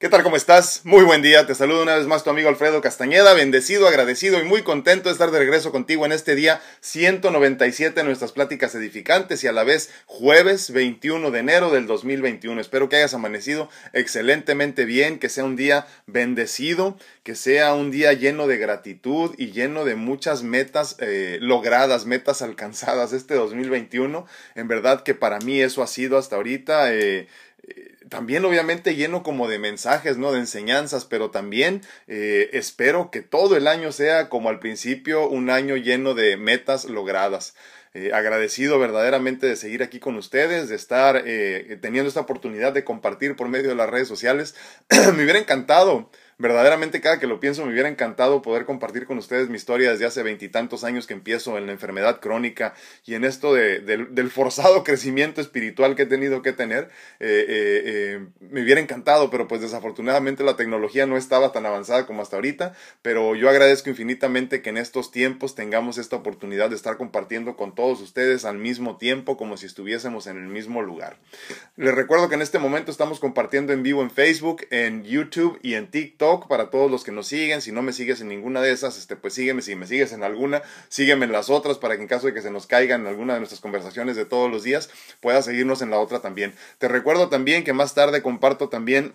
¿Qué tal? ¿Cómo estás? Muy buen día. Te saludo una vez más tu amigo Alfredo Castañeda, bendecido, agradecido y muy contento de estar de regreso contigo en este día 197 de nuestras pláticas edificantes y a la vez jueves 21 de enero del 2021. Espero que hayas amanecido excelentemente bien, que sea un día bendecido, que sea un día lleno de gratitud y lleno de muchas metas eh, logradas, metas alcanzadas este 2021. En verdad que para mí eso ha sido hasta ahorita. Eh, también obviamente lleno como de mensajes, ¿no? De enseñanzas, pero también eh, espero que todo el año sea como al principio un año lleno de metas logradas. Eh, agradecido verdaderamente de seguir aquí con ustedes, de estar eh, teniendo esta oportunidad de compartir por medio de las redes sociales. Me hubiera encantado verdaderamente cada que lo pienso me hubiera encantado poder compartir con ustedes mi historia desde hace veintitantos años que empiezo en la enfermedad crónica y en esto de, del forzado crecimiento espiritual que he tenido que tener. Eh, eh, eh, me hubiera encantado, pero pues desafortunadamente la tecnología no estaba tan avanzada como hasta ahorita, pero yo agradezco infinitamente que en estos tiempos tengamos esta oportunidad de estar compartiendo con todos ustedes al mismo tiempo como si estuviésemos en el mismo lugar. Les recuerdo que en este momento estamos compartiendo en vivo en Facebook, en YouTube y en TikTok para todos los que nos siguen. Si no me sigues en ninguna de esas, este, pues sígueme. Si me sigues en alguna, sígueme en las otras para que en caso de que se nos caiga en alguna de nuestras conversaciones de todos los días, puedas seguirnos en la otra también. Te recuerdo también que más tarde comparto también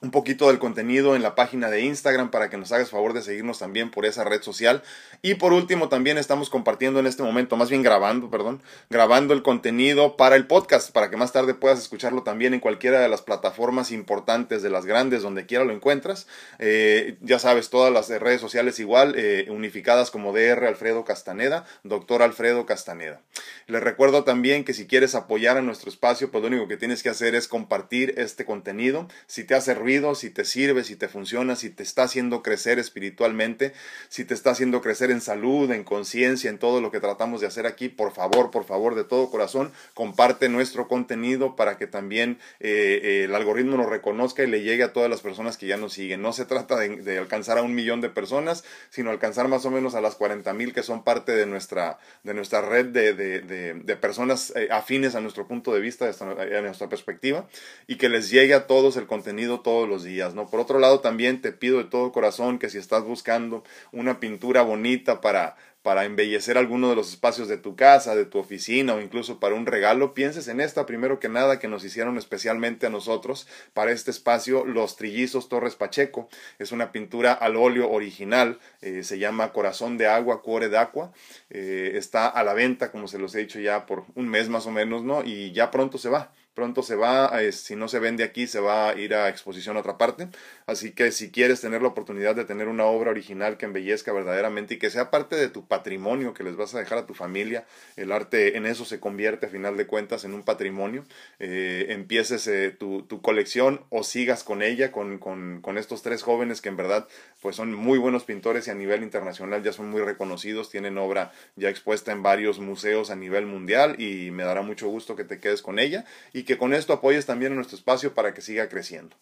un poquito del contenido en la página de Instagram para que nos hagas favor de seguirnos también por esa red social. Y por último, también estamos compartiendo en este momento, más bien grabando, perdón, grabando el contenido para el podcast, para que más tarde puedas escucharlo también en cualquiera de las plataformas importantes de las grandes, donde quiera lo encuentras. Eh, ya sabes, todas las redes sociales igual, eh, unificadas como DR Alfredo Castaneda, doctor Alfredo Castaneda. Les recuerdo también que si quieres apoyar a nuestro espacio, pues lo único que tienes que hacer es compartir este contenido. Si te hace si te sirve, si te funciona, si te está haciendo crecer espiritualmente, si te está haciendo crecer en salud, en conciencia, en todo lo que tratamos de hacer aquí, por favor, por favor, de todo corazón, comparte nuestro contenido para que también eh, eh, el algoritmo nos reconozca y le llegue a todas las personas que ya nos siguen. No se trata de, alcanzar a un millón de personas, sino alcanzar más o menos a las 40 mil que son parte de nuestra, de nuestra red de, de, personas eh, afines a nuestro punto de vista, a nuestra perspectiva, y que les llegue a todos el contenido, todo los días, ¿no? Por otro lado, también te pido de todo corazón que si estás buscando una pintura bonita para, para embellecer alguno de los espacios de tu casa, de tu oficina o incluso para un regalo, pienses en esta primero que nada que nos hicieron especialmente a nosotros para este espacio, Los Trillizos Torres Pacheco. Es una pintura al óleo original, eh, se llama Corazón de Agua, Cuore de Agua. Eh, está a la venta, como se los he dicho ya por un mes más o menos, ¿no? Y ya pronto se va pronto se va, eh, si no se vende aquí, se va a ir a exposición a otra parte. Así que si quieres tener la oportunidad de tener una obra original que embellezca verdaderamente y que sea parte de tu patrimonio que les vas a dejar a tu familia, el arte en eso se convierte a final de cuentas en un patrimonio, eh, empieces eh, tu, tu, colección o sigas con ella, con, con, con estos tres jóvenes que en verdad pues son muy buenos pintores y a nivel internacional ya son muy reconocidos, tienen obra ya expuesta en varios museos a nivel mundial y me dará mucho gusto que te quedes con ella y que con esto apoyes también a nuestro espacio para que siga creciendo.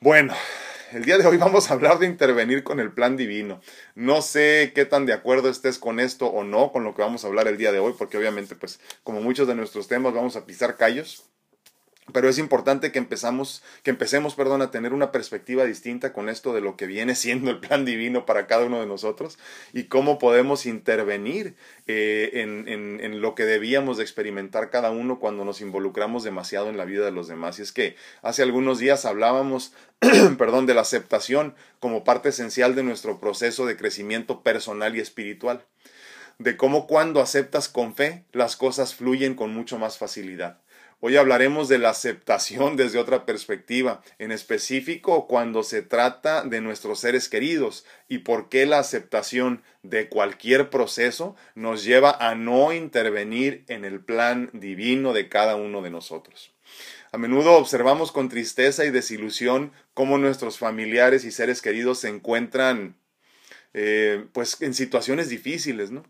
Bueno, el día de hoy vamos a hablar de intervenir con el plan divino. No sé qué tan de acuerdo estés con esto o no, con lo que vamos a hablar el día de hoy, porque obviamente, pues, como muchos de nuestros temas, vamos a pisar callos. Pero es importante que, empezamos, que empecemos perdón, a tener una perspectiva distinta con esto de lo que viene siendo el plan divino para cada uno de nosotros y cómo podemos intervenir eh, en, en, en, lo que debíamos de experimentar cada uno cuando nos involucramos demasiado en la vida de los demás. Y es que hace algunos días hablábamos perdón, de la aceptación como parte esencial de nuestro proceso de crecimiento personal y espiritual. De cómo cuando aceptas con fe, las cosas fluyen con mucho más facilidad Hoy hablaremos de la aceptación desde otra perspectiva, en específico cuando se trata de nuestros seres queridos y por qué la aceptación de cualquier proceso nos lleva a no intervenir en el plan divino de cada uno de nosotros. A menudo observamos con tristeza y desilusión cómo nuestros familiares y seres queridos se encuentran eh, pues en situaciones difíciles, ¿no?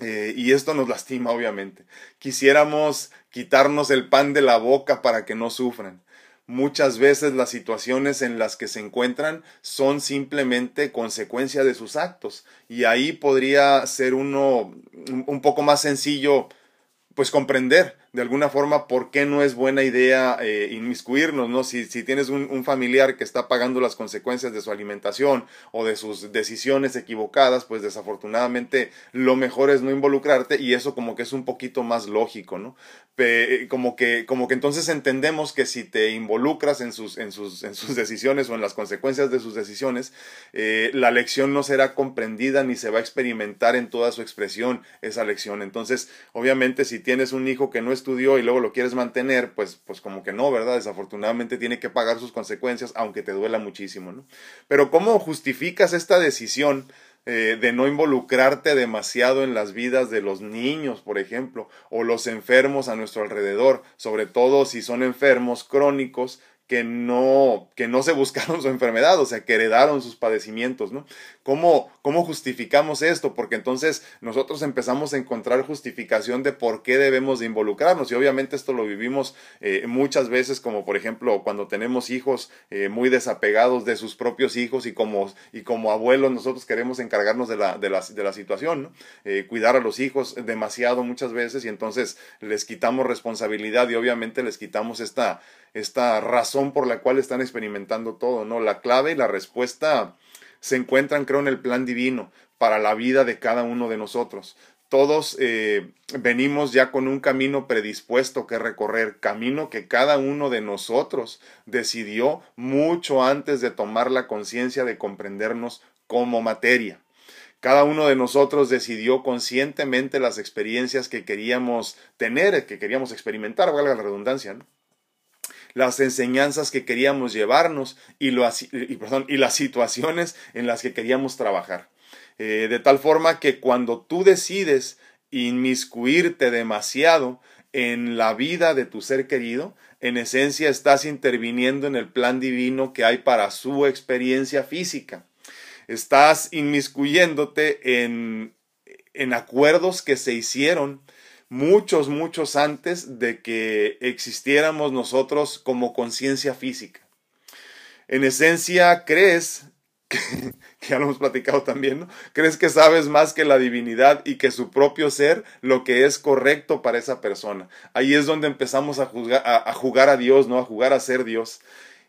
Eh, y esto nos lastima, obviamente. Quisiéramos quitarnos el pan de la boca para que no sufran. Muchas veces las situaciones en las que se encuentran son simplemente consecuencia de sus actos. Y ahí podría ser uno un poco más sencillo, pues comprender de alguna forma por qué no es buena idea eh, inmiscuirnos, ¿no? Si, si tienes un, familiar que está pagando las consecuencias de su alimentación o de sus decisiones equivocadas, pues desafortunadamente lo mejor es no involucrarte y eso como que es un poquito más lógico, ¿no? como que, como que entonces entendemos que si te involucras en sus, en sus, en sus decisiones o en las consecuencias de sus decisiones, eh, la lección no será comprendida ni se va a experimentar en toda su expresión esa lección. Entonces, obviamente, si tienes un hijo que no estudió y luego lo quieres mantener, pues, pues como que no, ¿verdad? Desafortunadamente tiene que pagar sus consecuencias, aunque te duela muchísimo, ¿no? Pero ¿cómo justificas esta decisión? Eh, de no involucrarte demasiado en las vidas de los niños, por ejemplo, o los enfermos a nuestro alrededor, sobre todo si son enfermos crónicos que no, que no se buscaron su enfermedad, o sea, que heredaron sus padecimientos, ¿no? ¿Cómo, ¿Cómo justificamos esto? Porque entonces nosotros empezamos a encontrar justificación de por qué debemos de involucrarnos y obviamente esto lo vivimos eh, muchas veces como por ejemplo cuando tenemos hijos eh, muy desapegados de sus propios hijos y como, y como abuelos nosotros queremos encargarnos de la, de la, de la situación, ¿no? Eh, cuidar a los hijos demasiado muchas veces y entonces les quitamos responsabilidad y obviamente les quitamos esta esta razón por la cual están experimentando todo, ¿no? La clave y la respuesta se encuentran, creo, en el plan divino para la vida de cada uno de nosotros. Todos eh, venimos ya con un camino predispuesto que recorrer, camino que cada uno de nosotros decidió mucho antes de tomar la conciencia de comprendernos como materia. Cada uno de nosotros decidió conscientemente las experiencias que queríamos tener, que queríamos experimentar, valga la redundancia, ¿no? Las enseñanzas que queríamos llevarnos y, y, las situaciones en las que queríamos trabajar. Eh, de tal forma que cuando tú decides inmiscuirte demasiado en la vida de tu ser querido, en esencia estás interviniendo en el plan divino que hay para su experiencia física. Estás inmiscuyéndote en, en acuerdos que se hicieron muchos, muchos antes de que existiéramos nosotros como conciencia física. En esencia, crees, que, ya lo hemos platicado también, ¿no? Crees que sabes más que la divinidad y que su propio ser lo que es correcto para esa persona. Ahí es donde empezamos a, a jugar a Dios, ¿no? A jugar a ser Dios.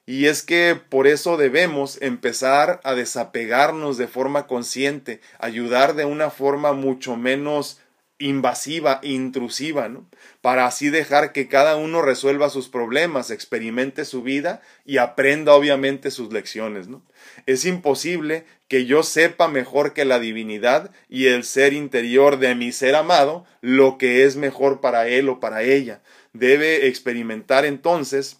Y es que por eso debemos empezar a desapegarnos de forma consciente, ayudar de una forma mucho menos invasiva, intrusiva, ¿no? Para así dejar que cada uno resuelva sus problemas, experimente su vida y aprenda obviamente sus lecciones, ¿no? Es imposible que yo sepa mejor que la divinidad y el ser interior de mi ser amado lo que es mejor para él o para ella. Debe experimentar entonces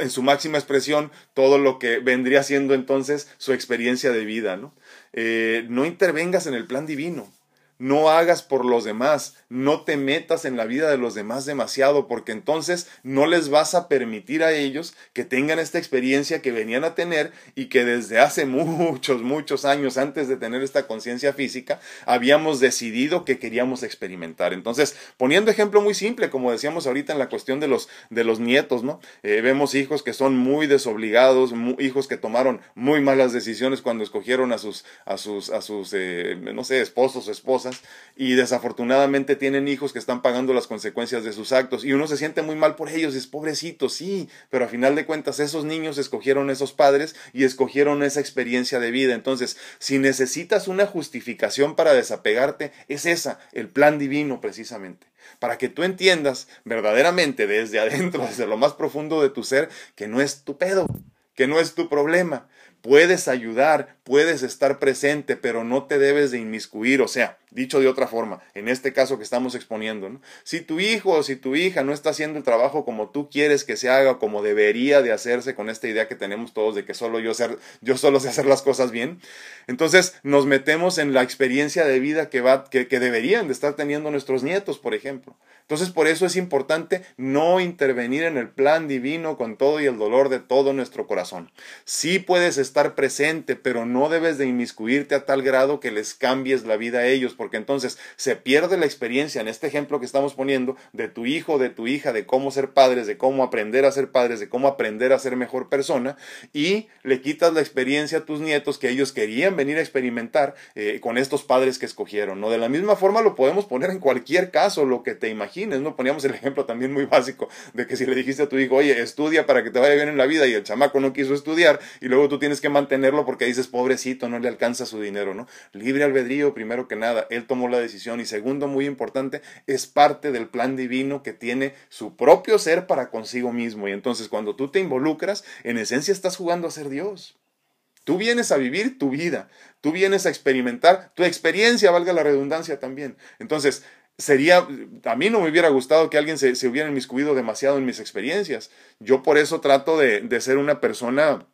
en su máxima expresión todo lo que vendría siendo entonces su experiencia de vida, ¿no? Eh, no intervengas en el plan divino no hagas por los demás, no te metas en la vida de los demás demasiado, porque entonces no les vas a permitir a ellos que tengan esta experiencia que venían a tener y que desde hace muchos, muchos años antes de tener esta conciencia física, habíamos decidido que queríamos experimentar. Entonces, poniendo ejemplo muy simple, como decíamos ahorita en la cuestión de los, de los nietos, ¿no? Eh, vemos hijos que son muy desobligados, hijos que tomaron muy malas decisiones cuando escogieron a sus, a sus, a sus, eh, no sé, esposos o esposas y desafortunadamente tienen hijos que están pagando las consecuencias de sus actos. Y uno se siente muy mal por ellos, es pobrecito, sí, pero a final de cuentas esos niños escogieron esos padres y escogieron esa experiencia de vida. Entonces, si necesitas una justificación para desapegarte, es esa, el plan divino precisamente. Para que tú entiendas verdaderamente desde adentro, desde lo más profundo de tu ser, que no es tu pedo, que no es tu problema, Puedes ayudar, puedes estar presente, pero no te debes de inmiscuir. O sea, dicho de otra forma, en este caso que estamos exponiendo, si tu hijo o si tu hija no está haciendo el trabajo como tú quieres que se haga, como debería de hacerse con esta idea que tenemos todos de que solo yo, yo solo sé hacer las cosas bien, entonces nos metemos en la experiencia de vida que, va, que, deberían de estar teniendo nuestros nietos, por ejemplo. Entonces por eso es importante no intervenir en el plan divino con todo y el dolor de todo nuestro corazón. Sí puedes estar presente, pero no debes de inmiscuirte a tal grado que les cambies la vida a ellos, porque entonces se pierde la experiencia en este ejemplo que estamos poniendo de tu hijo, de tu hija, de cómo ser padres, de cómo aprender a ser padres, de cómo aprender a ser mejor persona, y le quitas la experiencia a tus nietos que ellos querían venir a experimentar eh, con estos padres que escogieron, ¿no? De la misma forma lo podemos poner en cualquier caso, lo que te imagines, ¿no? Poníamos el ejemplo también muy básico de que si le dijiste a tu hijo, oye, estudia para que te vaya bien en la vida y el chamaco no quiso estudiar y luego tú tienes que mantenerlo porque dices, pobrecito, no le alcanza su dinero, ¿no? Libre albedrío, primero que nada, él tomó la decisión y segundo, muy importante, es parte del plan divino que tiene su propio ser para consigo mismo y entonces cuando tú te involucras, en esencia estás jugando a ser Dios. Tú vienes a vivir tu vida, tú vienes a experimentar tu experiencia, valga la redundancia también. Entonces, sería, a mí no me hubiera gustado que alguien se, hubiera inmiscuido demasiado en mis experiencias. Yo por eso trato de, de ser una persona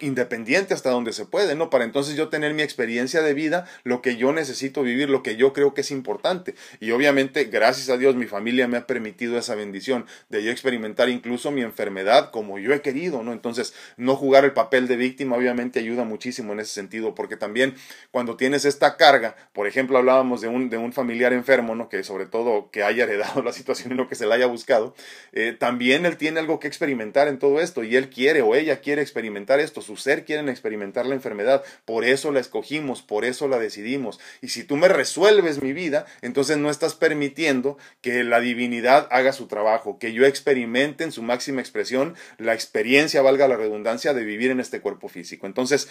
independiente hasta donde se puede, ¿no? Para entonces yo tener mi experiencia de vida, lo que yo necesito vivir, lo que yo creo que es importante. Y obviamente, gracias a Dios, mi familia me ha permitido esa bendición de yo experimentar incluso mi enfermedad como yo he querido, ¿no? Entonces, no jugar el papel de víctima obviamente ayuda muchísimo en ese sentido, porque también cuando tienes esta carga, por ejemplo, hablábamos de un, de un familiar enfermo, ¿no? Que sobre todo que haya heredado la situación y no que se la haya buscado, eh, también él tiene algo que experimentar en todo esto y él quiere o ella quiere experimentar esto su ser quieren experimentar la enfermedad, por eso la escogimos, por eso la decidimos. Y si tú me resuelves mi vida, entonces no estás permitiendo que la divinidad haga su trabajo, que yo experimente en su máxima expresión la experiencia, valga la redundancia, de vivir en este cuerpo físico. Entonces,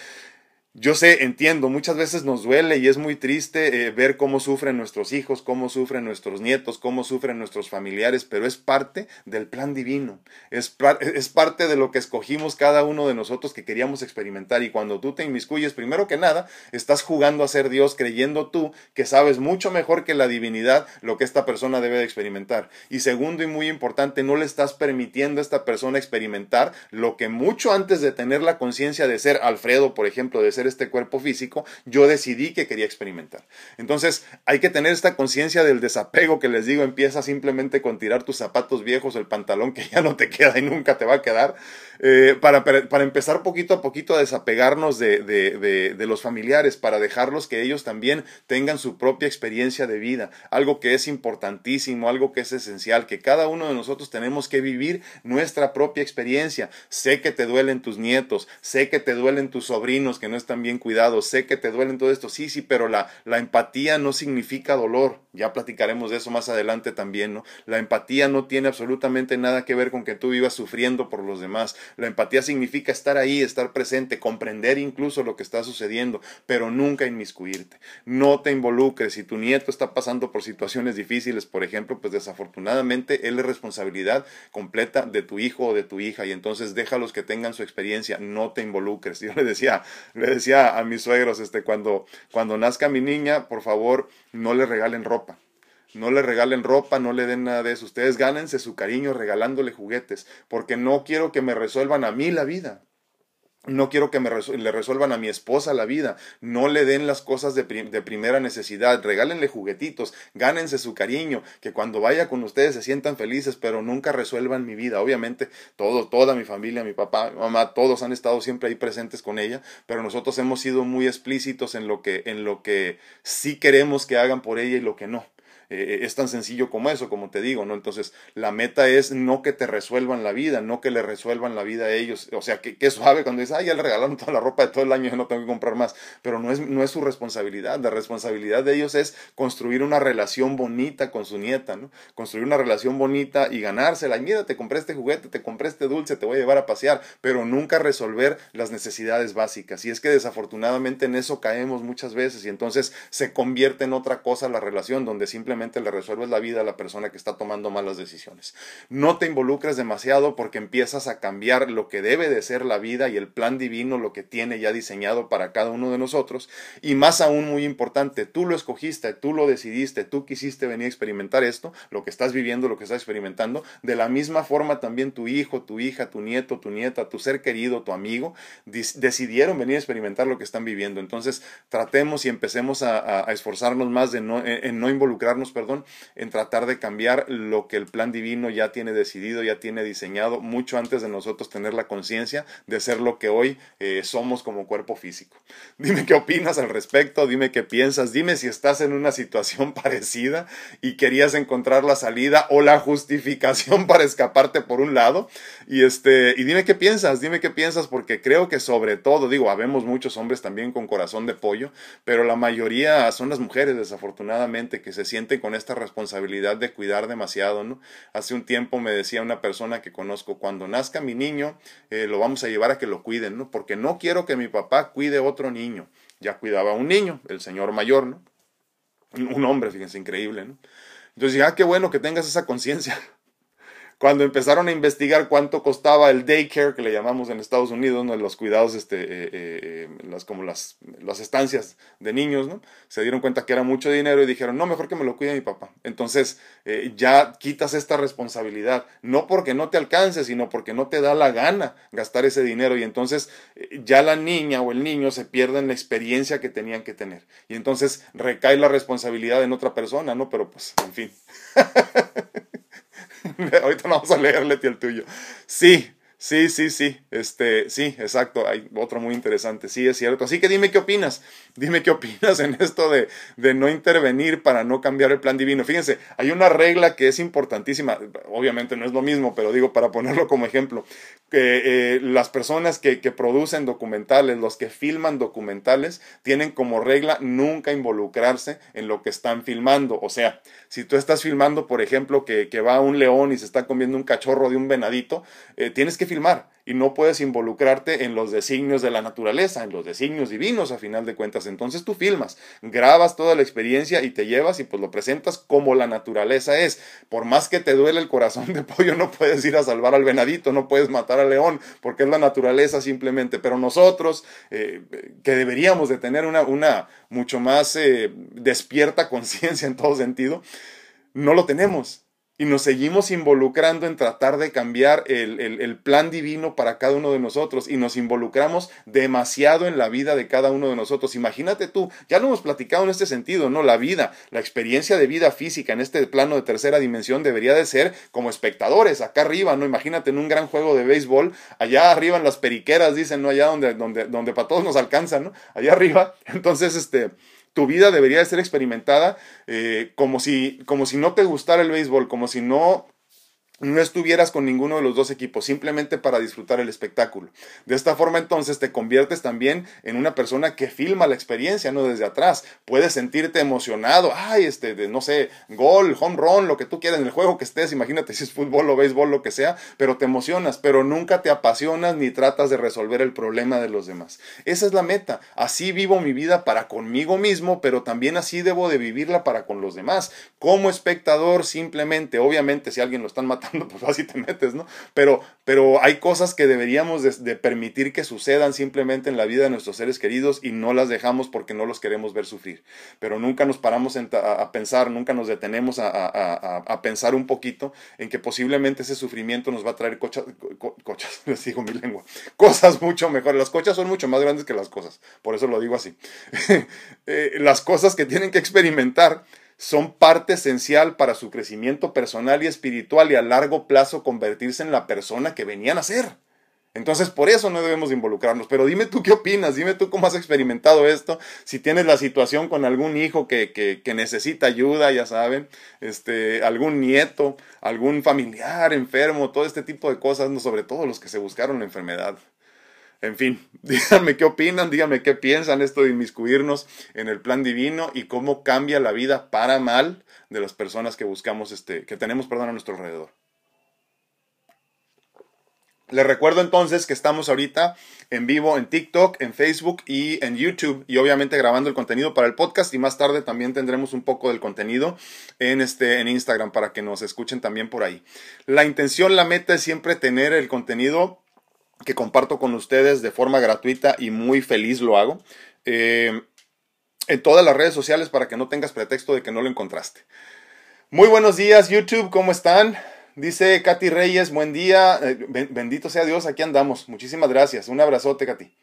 yo sé, entiendo, muchas veces nos duele y es muy triste eh, ver cómo sufren nuestros hijos, cómo sufren nuestros nietos, cómo sufren nuestros familiares, pero es parte del plan divino, es, es parte de lo que escogimos cada uno de nosotros que queríamos experimentar y cuando tú te inmiscuyes, primero que nada, estás jugando a ser Dios creyendo tú que sabes mucho mejor que la divinidad lo que esta persona debe de experimentar. Y segundo y muy importante, no le estás permitiendo a esta persona experimentar lo que mucho antes de tener la conciencia de ser Alfredo, por ejemplo, de ser este cuerpo físico, yo decidí que quería experimentar. Entonces hay que tener esta conciencia del desapego que les digo, empieza simplemente con tirar tus zapatos viejos, el pantalón que ya no te queda y nunca te va a quedar, eh, para, para, empezar poquito a poquito a desapegarnos de, de, de, los familiares, para dejarlos que ellos también tengan su propia experiencia de vida, algo que es importantísimo, algo que es esencial, que cada uno de nosotros tenemos que vivir nuestra propia experiencia. Sé que te duelen tus nietos, sé que te duelen tus sobrinos que no están bien cuidados, sé que te duelen todo esto, sí, sí, pero la, la empatía no significa dolor, ya platicaremos de eso más adelante también, ¿no? La empatía no tiene absolutamente nada que ver con que tú vivas sufriendo por los demás. La empatía significa estar ahí, estar presente, comprender incluso lo que está sucediendo, pero nunca inmiscuirte. No te involucres. Si tu nieto está pasando por situaciones difíciles, por ejemplo, pues desafortunadamente él es responsabilidad completa de tu hijo o de tu hija y entonces déjalos que tengan su experiencia, no te involucres. Yo le decía, le decía a mis suegros, este, cuando, cuando nazca mi niña, por favor, no le regalen ropa no le regalen ropa, no le den nada de eso. Ustedes gánense su cariño regalándole juguetes, porque no quiero que me resuelvan a mí la vida. No quiero que me le resuelvan a mi esposa la vida. No le den las cosas de, primera necesidad. Regálenle juguetitos. Gánense su cariño. Que cuando vaya con ustedes se sientan felices, pero nunca resuelvan mi vida. Obviamente, todo, toda mi familia, mi papá, mi mamá, todos han estado siempre ahí presentes con ella. Pero nosotros hemos sido muy explícitos en lo que, en lo que sí queremos que hagan por ella y lo que no. Eh, es tan sencillo como eso, como te digo, ¿no? Entonces, la meta es no que te resuelvan la vida, no que le resuelvan la vida a ellos. O sea, que, suave cuando dices, ay, ya le regalaron toda la ropa de todo el año, yo no tengo que comprar más. Pero no es, no es su responsabilidad. La responsabilidad de ellos es construir una relación bonita con su nieta, ¿no? Construir una relación bonita y ganársela. Y mira, te compré este juguete, te compré este dulce, te voy a llevar a pasear, pero nunca resolver las necesidades básicas. Y es que desafortunadamente en eso caemos muchas veces y entonces se convierte en otra cosa la relación donde simplemente le resuelves la vida a la persona que está tomando malas decisiones. No te involucres demasiado porque empiezas a cambiar lo que debe de ser la vida y el plan divino, lo que tiene ya diseñado para cada uno de nosotros. Y más aún muy importante, tú lo escogiste, tú lo decidiste, tú quisiste venir a experimentar esto, lo que estás viviendo, lo que estás experimentando. De la misma forma también tu hijo, tu hija, tu nieto, tu nieta, tu ser querido, tu amigo, decidieron venir a experimentar lo que están viviendo. Entonces tratemos y empecemos a, esforzarnos más de no, en no involucrarnos perdón, en tratar de cambiar lo que el plan divino ya tiene decidido, ya tiene diseñado, mucho antes de nosotros tener la conciencia de ser lo que hoy eh, somos como cuerpo físico. Dime qué opinas al respecto, dime qué piensas, dime si estás en una situación parecida y querías encontrar la salida o la justificación para escaparte por un lado. Y este, y dime qué piensas, dime qué piensas, porque creo que sobre todo, digo, habemos muchos hombres también con corazón de pollo, pero la mayoría son las mujeres, desafortunadamente, que se sienten con esta responsabilidad de cuidar demasiado, ¿no? Hace un tiempo me decía una persona que conozco, cuando nazca mi niño, eh, lo vamos a llevar a que lo cuiden, ¿no? Porque no quiero que mi papá cuide otro niño. Ya cuidaba a un niño, el señor mayor, ¿no? Un hombre, fíjense, increíble, ¿no? Entonces, ah, qué bueno que tengas esa conciencia. Cuando empezaron a investigar cuánto costaba el daycare, que le llamamos en Estados Unidos, los cuidados, este, eh, eh, eh, las, como las, las estancias de niños, ¿no? se dieron cuenta que era mucho dinero y dijeron, no, mejor que me lo cuide mi papá. Entonces ya quitas esta responsabilidad, no porque no te alcance, sino porque no te da la gana gastar ese dinero y entonces ya la niña o el niño se pierden la experiencia que tenían que tener. Y entonces recae la responsabilidad en otra persona, ¿no? Pero pues, en fin. Ahorita vamos a leerle el tuyo. Sí, Sí, sí, sí, este, sí, exacto, hay otro muy interesante, sí, es cierto. Así que dime qué opinas, dime qué opinas en esto de, de no intervenir para no cambiar el plan divino. Fíjense, hay una regla que es importantísima, obviamente no es lo mismo, pero digo para ponerlo como ejemplo, que eh, las personas que, que producen documentales, los que filman documentales, tienen como regla nunca involucrarse en lo que están filmando. O sea, si tú estás filmando, por ejemplo, que, que va un león y se está comiendo un cachorro de un venadito, eh, tienes que filmar y no puedes involucrarte en los designios de la naturaleza, en los designios divinos a final de cuentas. Entonces tú filmas, grabas toda la experiencia y te llevas y pues lo presentas como la naturaleza es. Por más que te duele el corazón de pollo, no puedes ir a salvar al venadito, no puedes matar al león, porque es la naturaleza simplemente. Pero nosotros, eh, que deberíamos de tener una, una mucho más eh, despierta conciencia en todo sentido, no lo tenemos y nos seguimos involucrando en tratar de cambiar el, el, plan divino para cada uno de nosotros y nos involucramos demasiado en la vida de cada uno de nosotros. Imagínate tú, ya lo hemos platicado en este sentido, ¿no? La vida, la experiencia de vida física en este plano de tercera dimensión debería de ser como espectadores, acá arriba, ¿no? Imagínate en un gran juego de béisbol, allá arriba en las periqueras, dicen, ¿no? Allá donde, donde, donde para todos nos alcanza, ¿no? Allá arriba. Entonces, este tu vida debería de ser experimentada eh, como, si, como si no te gustara el béisbol, como si no no estuvieras con ninguno de los dos equipos, simplemente para disfrutar el espectáculo. De esta forma entonces te conviertes también en una persona que filma la experiencia, no desde atrás. Puedes sentirte emocionado, ay, este, de, no sé, gol, home run, lo que tú quieras en el juego que estés, imagínate si es fútbol o béisbol, lo que sea, pero te emocionas, pero nunca te apasionas ni tratas de resolver el problema de los demás. Esa es la meta. Así vivo mi vida para conmigo mismo, pero también así debo de vivirla para con los demás. Como espectador, simplemente, obviamente, si alguien lo están matando, pues así te metes, ¿no? Pero, pero hay cosas que deberíamos de, permitir que sucedan simplemente en la vida de nuestros seres queridos y no las dejamos porque no los queremos ver sufrir. Pero nunca nos paramos a, pensar, nunca nos detenemos a, pensar un poquito en que posiblemente ese sufrimiento nos va a traer cochas, cochas, les digo mi lengua, cosas mucho mejores. Las cochas son mucho más grandes que las cosas, por eso lo digo así. Eh, las cosas que tienen que experimentar son parte esencial para su crecimiento personal y espiritual y a largo plazo convertirse en la persona que venían a ser. Entonces, por eso no debemos involucrarnos. Pero dime tú qué opinas, dime tú cómo has experimentado esto, si tienes la situación con algún hijo que, que, necesita ayuda, ya saben, este, algún nieto, algún familiar enfermo, todo este tipo de cosas, no, sobre todo los que se buscaron la enfermedad. En fin, díganme qué opinan, díganme qué piensan esto de inmiscuirnos en el plan divino y cómo cambia la vida para mal de las personas que buscamos, este, que tenemos, perdón, a nuestro alrededor. Les recuerdo entonces que estamos ahorita en vivo en TikTok, en Facebook y en YouTube y obviamente grabando el contenido para el podcast y más tarde también tendremos un poco del contenido en este en Instagram para que nos escuchen también por ahí. La intención, la meta es siempre tener el contenido que comparto con ustedes de forma gratuita y muy feliz lo hago. Eh, en todas las redes sociales para que no tengas pretexto de que no lo encontraste. Muy buenos días YouTube, ¿cómo están? Dice Katy Reyes, buen día, eh, bendito sea Dios, aquí andamos. Muchísimas gracias, un abrazote Katy.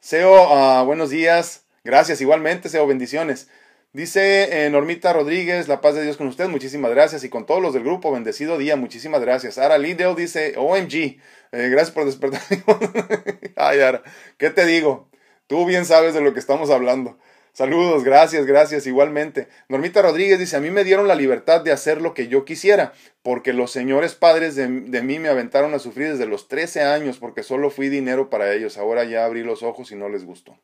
Seo, ah, buenos días, gracias igualmente, Seo, bendiciones. Dice eh, Normita Rodríguez, la paz de Dios con usted, muchísimas gracias. Y con todos los del grupo, bendecido día, muchísimas gracias. Ara Lidl dice, OMG, eh, gracias por despertar. Ay, Ara, ¿qué te digo? Tú bien sabes de lo que estamos hablando. Saludos, gracias, gracias, igualmente. Normita Rodríguez dice, a mí me dieron la libertad de hacer lo que yo quisiera, porque los señores padres de, de, mí me aventaron a sufrir desde los 13 años, porque solo fui dinero para ellos. Ahora ya abrí los ojos y no les gustó.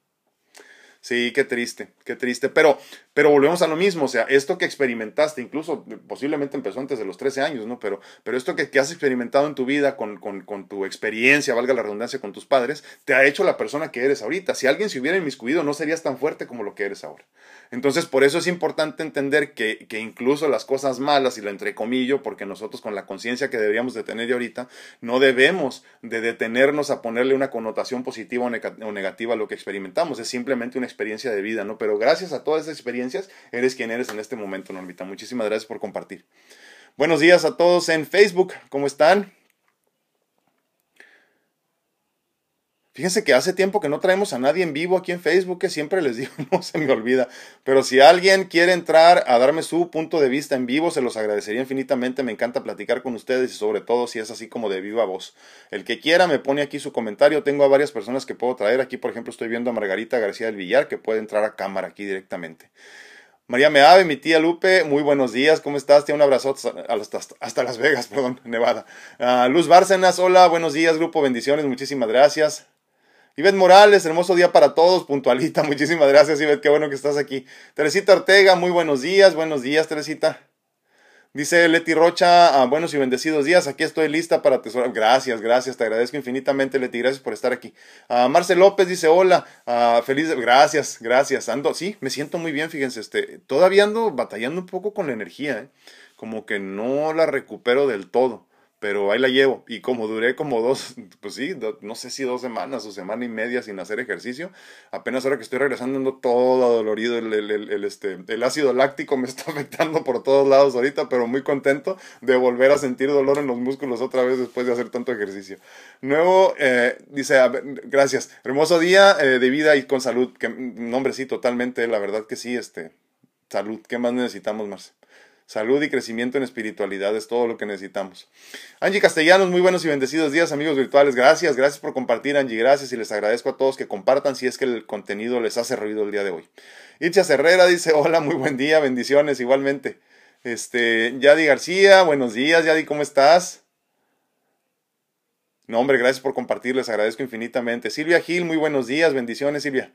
Sí, qué triste, qué triste. Pero, pero volvemos a lo mismo, o sea, esto que experimentaste, incluso posiblemente empezó antes de los 13 años, ¿no? Pero, pero esto que, que has experimentado en tu vida con, con, con, tu experiencia, valga la redundancia, con tus padres, te ha hecho la persona que eres ahorita. Si alguien se hubiera inmiscuido, no serías tan fuerte como lo que eres ahora. Entonces, por eso es importante entender que, que incluso las cosas malas, y lo entrecomillo, porque nosotros con la conciencia que deberíamos de tener de ahorita, no debemos de detenernos a ponerle una connotación positiva o negativa a lo que experimentamos. Es simplemente una experiencia de vida, ¿no? Pero gracias a todas esas experiencias, eres quien eres en este momento, Normita. Muchísimas gracias por compartir. Buenos días a todos en Facebook. ¿Cómo están? Fíjense que hace tiempo que no traemos a nadie en vivo aquí en Facebook, que siempre les digo, no se me olvida. Pero si alguien quiere entrar a darme su punto de vista en vivo, se los agradecería infinitamente. Me encanta platicar con ustedes y sobre todo si es así como de viva voz. El que quiera me pone aquí su comentario. Tengo a varias personas que puedo traer. Aquí, por ejemplo, estoy viendo a Margarita García del Villar, que puede entrar a cámara aquí directamente. María Meave, mi tía Lupe, muy buenos días, ¿cómo estás? Tía, un abrazo hasta, Las Vegas, perdón, Nevada. Uh, Luz Bárcenas, hola, buenos días, grupo, bendiciones, muchísimas gracias. Ivette Morales, hermoso día para todos, puntualita, muchísimas gracias Ivette, qué bueno que estás aquí. Teresita Ortega, muy buenos días, buenos días Teresita. Dice Leti Rocha, ah, buenos y bendecidos días, aquí estoy lista para atesorar. Gracias, gracias, te agradezco infinitamente Leti, gracias por estar aquí. Uh, Marcel López dice, hola, uh, feliz, gracias, gracias, ando, sí, me siento muy bien, fíjense, este, todavía ando batallando un poco con la energía, ¿eh? como que no la recupero del todo pero ahí la llevo. Y como duré como dos, pues sí, no sé si dos semanas o semana y media sin hacer ejercicio, apenas ahora que estoy regresando ando todo dolorido, el, el, este, el ácido láctico me está afectando por todos lados ahorita, pero muy contento de volver a sentir dolor en los músculos otra vez después de hacer tanto ejercicio. Nuevo, eh, dice, gracias, hermoso día eh, de vida y con salud, que nombre sí, totalmente, la verdad que sí, este, salud, ¿qué más necesitamos, Marce? Salud y crecimiento en espiritualidad es todo lo que necesitamos. Angie Castellanos, muy buenos y bendecidos días, amigos virtuales. Gracias, gracias por compartir, Angie. Gracias y les agradezco a todos que compartan si es que el contenido les hace ruido el día de hoy. Itcha Herrera dice: Hola, muy buen día, bendiciones igualmente. Este, Yadi García, buenos días, Yadi, ¿cómo estás? No, hombre, gracias por compartir, les agradezco infinitamente. Silvia Gil, muy buenos días, bendiciones, Silvia.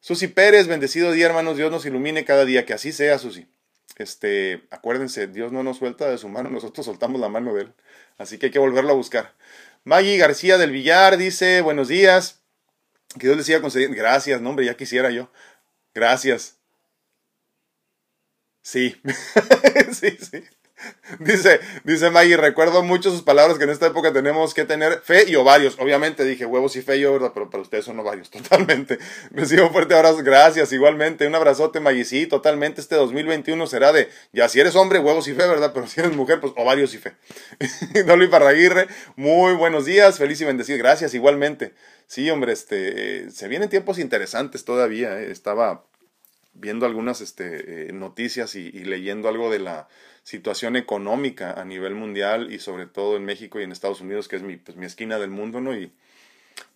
Susi Pérez, bendecido día, hermanos, Dios nos ilumine cada día, que así sea, Susi este, acuérdense, Dios no nos suelta de su mano, nosotros soltamos la mano de Él. Así que hay que volverlo a buscar. Maggie García del Villar dice, buenos días. Que Dios les siga concediendo. Gracias, no, hombre, ya quisiera yo. Gracias. Sí. sí, sí. Dice, dice Maggie, recuerdo mucho sus palabras que en esta época tenemos que tener fe y ovarios. Obviamente dije huevos y fe y ¿verdad? Pero para ustedes son ovarios, totalmente. Recibo un fuerte abrazo, gracias, igualmente. Un abrazote, Maggie. Sí, totalmente. Este 2021 será de, ya si eres hombre, huevos y fe, ¿verdad? Pero si eres mujer, pues ovarios y fe. Dolly Parraguirre, muy buenos días, feliz y bendecido. Gracias, igualmente. Sí, hombre, este, se vienen tiempos interesantes todavía. ¿eh? Estaba viendo algunas este, eh, noticias y leyendo algo de la situación económica a nivel mundial y sobre todo en México y en Estados Unidos, que es mi, pues, mi esquina del mundo, ¿no? Y,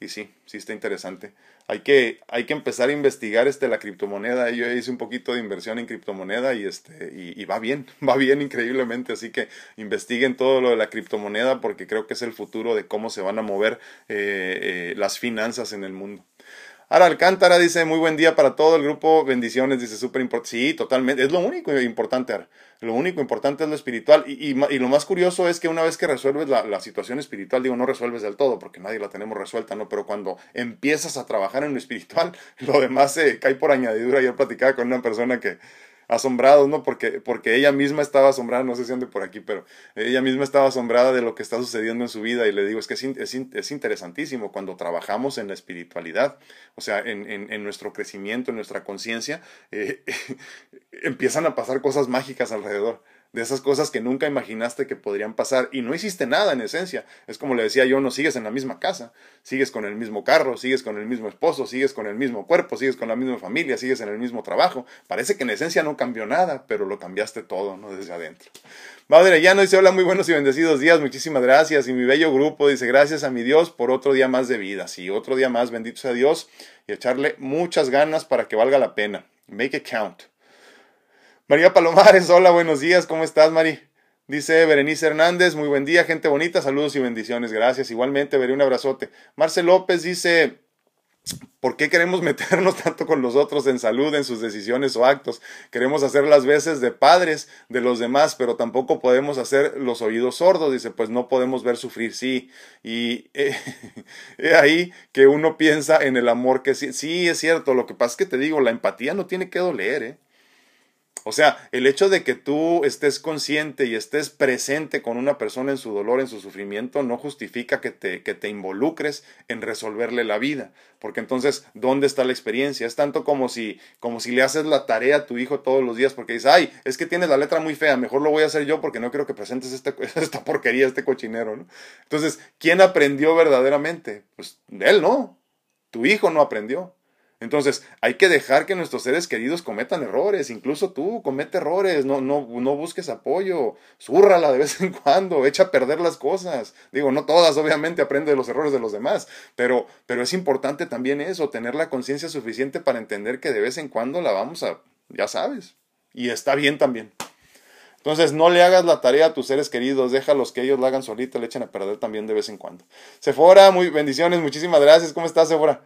y sí, sí está interesante. Hay que, hay que empezar a investigar este, la criptomoneda. Yo hice un poquito de inversión en criptomoneda y, este, y, va bien, va bien increíblemente. Así que investiguen todo lo de la criptomoneda porque creo que es el futuro de cómo se van a mover eh, eh, las finanzas en el mundo. Ara Alcántara dice, muy buen día para todo el grupo, bendiciones, dice, súper importante. Sí, totalmente, es lo único importante. Lo único importante es lo espiritual. Y, lo más curioso es que una vez que resuelves la, la, situación espiritual, digo, no resuelves del todo, porque nadie la tenemos resuelta, ¿no? Pero cuando empiezas a trabajar en lo espiritual, lo demás se cae por añadidura. Ayer platicaba con una persona que, asombrados, ¿no? Porque, porque ella misma estaba asombrada, no sé si ande por aquí, pero ella misma estaba asombrada de lo que está sucediendo en su vida y le digo, es que es, es, es interesantísimo cuando trabajamos en la espiritualidad, o sea, en, en, en nuestro crecimiento, en nuestra conciencia, eh, empiezan a pasar cosas mágicas alrededor. De esas cosas que nunca imaginaste que podrían pasar y no hiciste nada en esencia. Es como le decía yo, no sigues en la misma casa, sigues con el mismo carro, sigues con el mismo esposo, sigues con el mismo cuerpo, sigues con la misma familia, sigues en el mismo trabajo. Parece que en esencia no cambió nada, pero lo cambiaste todo, ¿no? Desde adentro. Madre no dice, hola, muy buenos y bendecidos días, muchísimas gracias. Y mi bello grupo dice, gracias a mi Dios por otro día más de vida. Sí, otro día más, bendito sea Dios, y echarle muchas ganas para que valga la pena. Make it count. María Palomares, hola, buenos días, ¿cómo estás, Mari? Dice Berenice Hernández, muy buen día, gente bonita, saludos y bendiciones, gracias. Igualmente, veré un abrazote. Marcel López dice, ¿Por qué queremos meternos tanto con los otros en salud, en sus decisiones o actos? Queremos hacer las veces de padres de los demás, pero tampoco podemos hacer los oídos sordos. Dice, pues no podemos ver sufrir, sí. Y eh, ahí que uno piensa en el amor que sí, sí es cierto. Lo que pasa es que te digo, la empatía no tiene que doler, ¿eh? O sea, el hecho de que tú estés consciente y estés presente con una persona en su dolor, en su sufrimiento, no justifica que te, que te involucres en resolverle la vida. Porque entonces, ¿dónde está la experiencia? Es tanto como si, como si le haces la tarea a tu hijo todos los días porque dices, ay, es que tienes la letra muy fea, mejor lo voy a hacer yo porque no quiero que presentes este, esta porquería, este cochinero. ¿no? Entonces, ¿quién aprendió verdaderamente? Pues él no. Tu hijo no aprendió. Entonces, hay que dejar que nuestros seres queridos cometan errores, incluso tú comete errores, no, no, no busques apoyo, zúrrala de vez en cuando, echa a perder las cosas. Digo, no todas, obviamente, aprende de los errores de los demás, pero, pero es importante también eso, tener la conciencia suficiente para entender que de vez en cuando la vamos a, ya sabes, y está bien también. Entonces, no le hagas la tarea a tus seres queridos, déjalos que ellos la hagan solita, le echen a perder también de vez en cuando. Sephora, muy bendiciones, muchísimas gracias. ¿Cómo estás, Sephora?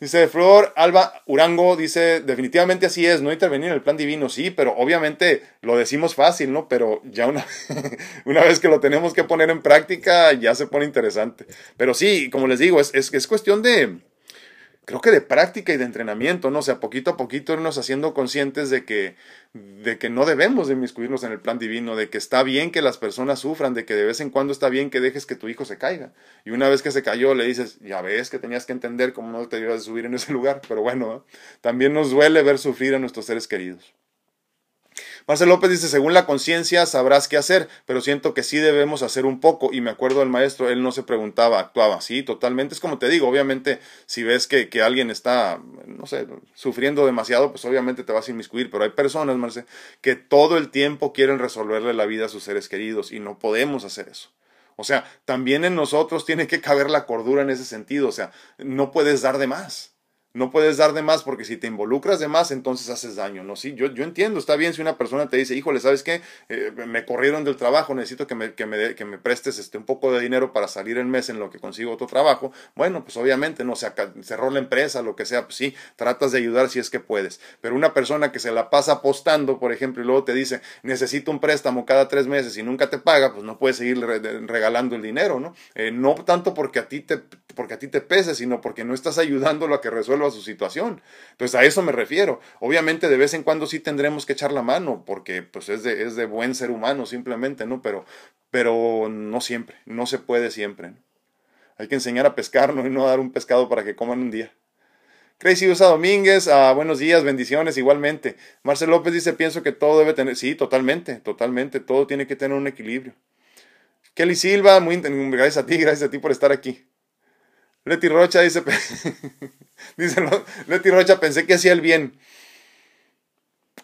Dice Flor Alba Urango, dice, definitivamente así es, no intervenir en el plan divino, sí, pero obviamente lo decimos fácil, ¿no? Pero ya una, una vez que lo tenemos que poner en práctica, ya se pone interesante. Pero sí, como les digo, es, es, es cuestión de, creo que de práctica y de entrenamiento, ¿no? O sea, poquito a poquito irnos haciendo conscientes de que, de que no debemos de inmiscuirnos en el plan divino, de que está bien que las personas sufran, de que de vez en cuando está bien que dejes que tu hijo se caiga. Y una vez que se cayó, le dices, ya ves que tenías que entender cómo no te ibas a subir en ese lugar. Pero bueno, también nos duele ver sufrir a nuestros seres queridos. Marcel López dice, según la conciencia sabrás qué hacer, pero siento que sí debemos hacer un poco. Y me acuerdo del maestro, él no se preguntaba, actuaba. Sí, totalmente. Es como te digo, obviamente, si ves que, que alguien está, no sé, sufriendo demasiado, pues obviamente te vas a inmiscuir. Pero hay personas, Marcel, que todo el tiempo quieren resolverle la vida a sus seres queridos y no podemos hacer eso. O sea, también en nosotros tiene que caber la cordura en ese sentido. O sea, no puedes dar de más. No puedes dar de más porque si te involucras de más, entonces haces daño, ¿no? Sí, yo, yo entiendo, está bien si una persona te dice, híjole, ¿sabes qué? Eh, me corrieron del trabajo, necesito que me, que me, que me prestes este, un poco de dinero para salir el mes en lo que consigo otro trabajo. Bueno, pues obviamente, no, se cerró la empresa, lo que sea, pues sí, tratas de ayudar si es que puedes. Pero una persona que se la pasa apostando, por ejemplo, y luego te dice, necesito un préstamo cada tres meses y nunca te paga, pues no puedes seguir regalando el dinero, ¿no? Eh, no tanto porque a ti te, porque a ti te pese, sino porque no estás ayudándolo a que resuelva su situación. Entonces a eso me refiero. Obviamente de vez en cuando sí tendremos que echar la mano porque pues es de, es de buen ser humano simplemente, ¿no? Pero, pero no siempre, no se puede siempre. Hay que enseñar a pescar, ¿no? Y no dar un pescado para que coman un día. Crazy Usa Domínguez, ah, buenos días, bendiciones igualmente. Marcel López dice, pienso que todo debe tener, sí, totalmente, totalmente, todo tiene que tener un equilibrio. Kelly Silva, muy gracias a ti, gracias a ti por estar aquí. Leti Rocha dice, dice Leti Rocha, pensé que hacía el bien.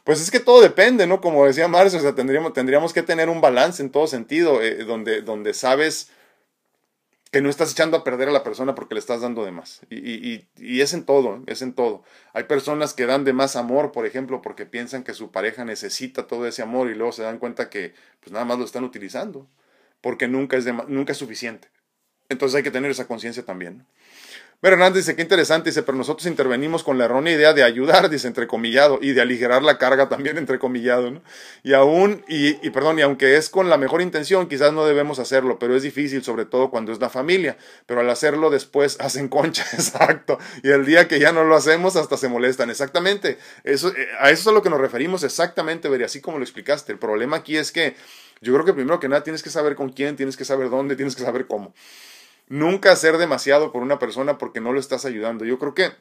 Pues es que todo depende, ¿no? Como decía Marcio, o sea, tendríamos, tendríamos que tener un balance en todo sentido, eh, donde, donde sabes que no estás echando a perder a la persona porque le estás dando de más. Y, es en todo, es en todo. Hay personas que dan de más amor, por ejemplo, porque piensan que su pareja necesita todo ese amor y luego se dan cuenta que pues nada más lo están utilizando, porque nunca es, nunca es suficiente. Entonces hay que tener esa conciencia también. Pero Hernández dice, qué interesante, dice, pero nosotros intervenimos con la errónea idea de ayudar, dice, entrecomillado, y de aligerar la carga también, entrecomillado, ¿no? Y aún, y, y, perdón, y aunque es con la mejor intención, quizás no debemos hacerlo, pero es difícil, sobre todo cuando es la familia, pero al hacerlo después hacen concha, exacto, y el día que ya no lo hacemos hasta se molestan, exactamente, eso, eh, a eso es a lo que nos referimos exactamente, vería, así como lo explicaste, el problema aquí es que yo creo que primero que nada tienes que saber con quién, tienes que saber dónde, tienes que saber cómo nunca hacer demasiado por una persona porque no lo estás ayudando. Yo creo que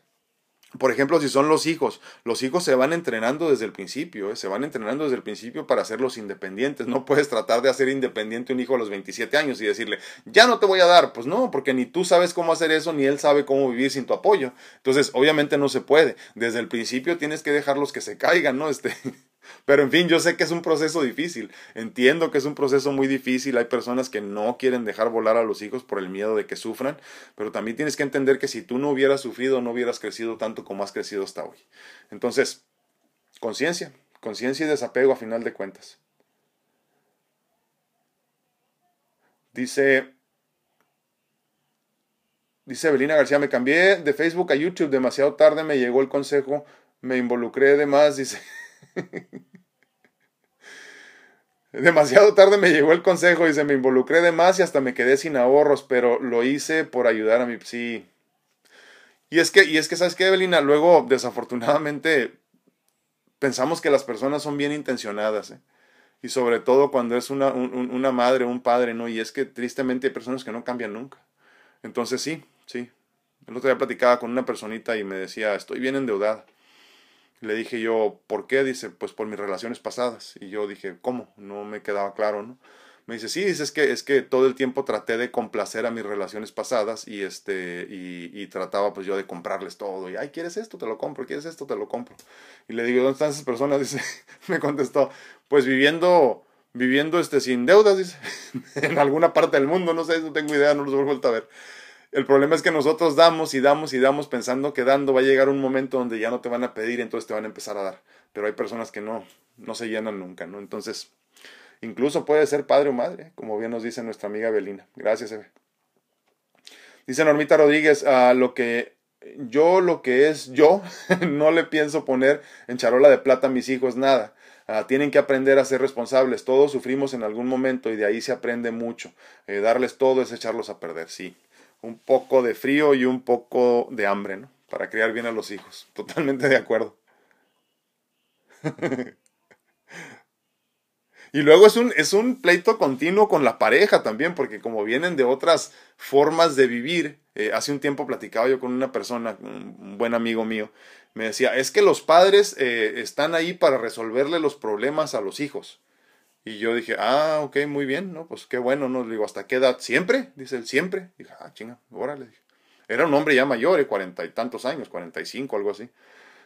por ejemplo, si son los hijos, los hijos se van entrenando desde el principio, ¿eh? se van entrenando desde el principio para hacerlos independientes. No puedes tratar de hacer independiente un hijo a los 27 años y decirle, ya no te voy a dar. Pues no, porque ni tú sabes cómo hacer eso, ni él sabe cómo vivir sin tu apoyo. Entonces, obviamente no se puede. Desde el principio tienes que dejarlos que se caigan, ¿no? Este, pero en fin, yo sé que es un proceso difícil, entiendo que es un proceso muy difícil, hay personas que no quieren dejar volar a los hijos por el miedo de que sufran, pero también tienes que entender que si tú no hubieras sufrido, no hubieras crecido tanto como has crecido hasta hoy. Entonces, conciencia, conciencia y desapego a final de cuentas. Dice, dice Evelina García, me cambié de Facebook a YouTube demasiado tarde, me llegó el consejo, me involucré de más, dice. Demasiado tarde me llegó el consejo y se me involucré de más y hasta me quedé sin ahorros, pero lo hice por ayudar a mi sí. Y es que, y es que, ¿sabes Evelina? Luego, desafortunadamente, pensamos que las personas son bien intencionadas, ¿eh? Y sobre todo cuando es una, una madre, un padre, ¿no? Y es que tristemente hay personas que no cambian nunca. Entonces sí, sí. El otro día platicaba con una personita y me decía, estoy bien endeudada. Le dije yo, ¿por qué? Dice, pues por mis relaciones pasadas. Y yo dije, ¿cómo? No me quedaba claro, ¿no? Me dice, sí, dice, es que, es que todo el tiempo traté de complacer a mis relaciones pasadas y, este, y, trataba pues yo de comprarles todo. Y, ay, ¿quieres esto? Te lo compro. ¿Quieres esto? Te lo compro. Y le digo, ¿dónde están esas personas? Dice, me contestó, pues viviendo, viviendo este, sin deudas, dice, en alguna parte del mundo, no sé, no tengo idea, no los he vuelto a ver. El problema es que nosotros damos y damos y damos pensando que dando va a llegar un momento donde ya no te van a pedir, entonces te van a empezar a dar. Pero hay personas que no, no se llenan nunca, ¿no? Entonces, incluso puede ser padre o madre, como bien nos dice nuestra amiga Belina. Gracias, Eve. Dice Normita Rodríguez, a lo que yo lo que es yo, no le pienso poner en charola de plata a mis hijos nada. Ah, tienen que aprender a ser responsables. Todos sufrimos en algún momento y de ahí se aprende mucho. Eh, darles todo es echarlos a perder, sí un poco de frío y un poco de hambre, ¿no? Para criar bien a los hijos. Totalmente de acuerdo. y luego es un, es un pleito continuo con la pareja también, porque como vienen de otras formas de vivir, eh, hace un tiempo platicaba yo con una persona, un buen amigo mío, me decía, es que los padres eh, están ahí para resolverle los problemas a los hijos. Y yo dije, ah, ok, muy bien, ¿no? Pues qué bueno, ¿no? Le digo, ¿hasta qué edad? ¿Siempre? Dice él, siempre. dije, ah, chinga, órale. Era un hombre ya mayor, ¿eh? cuarenta y tantos años, cuarenta y cinco, algo así.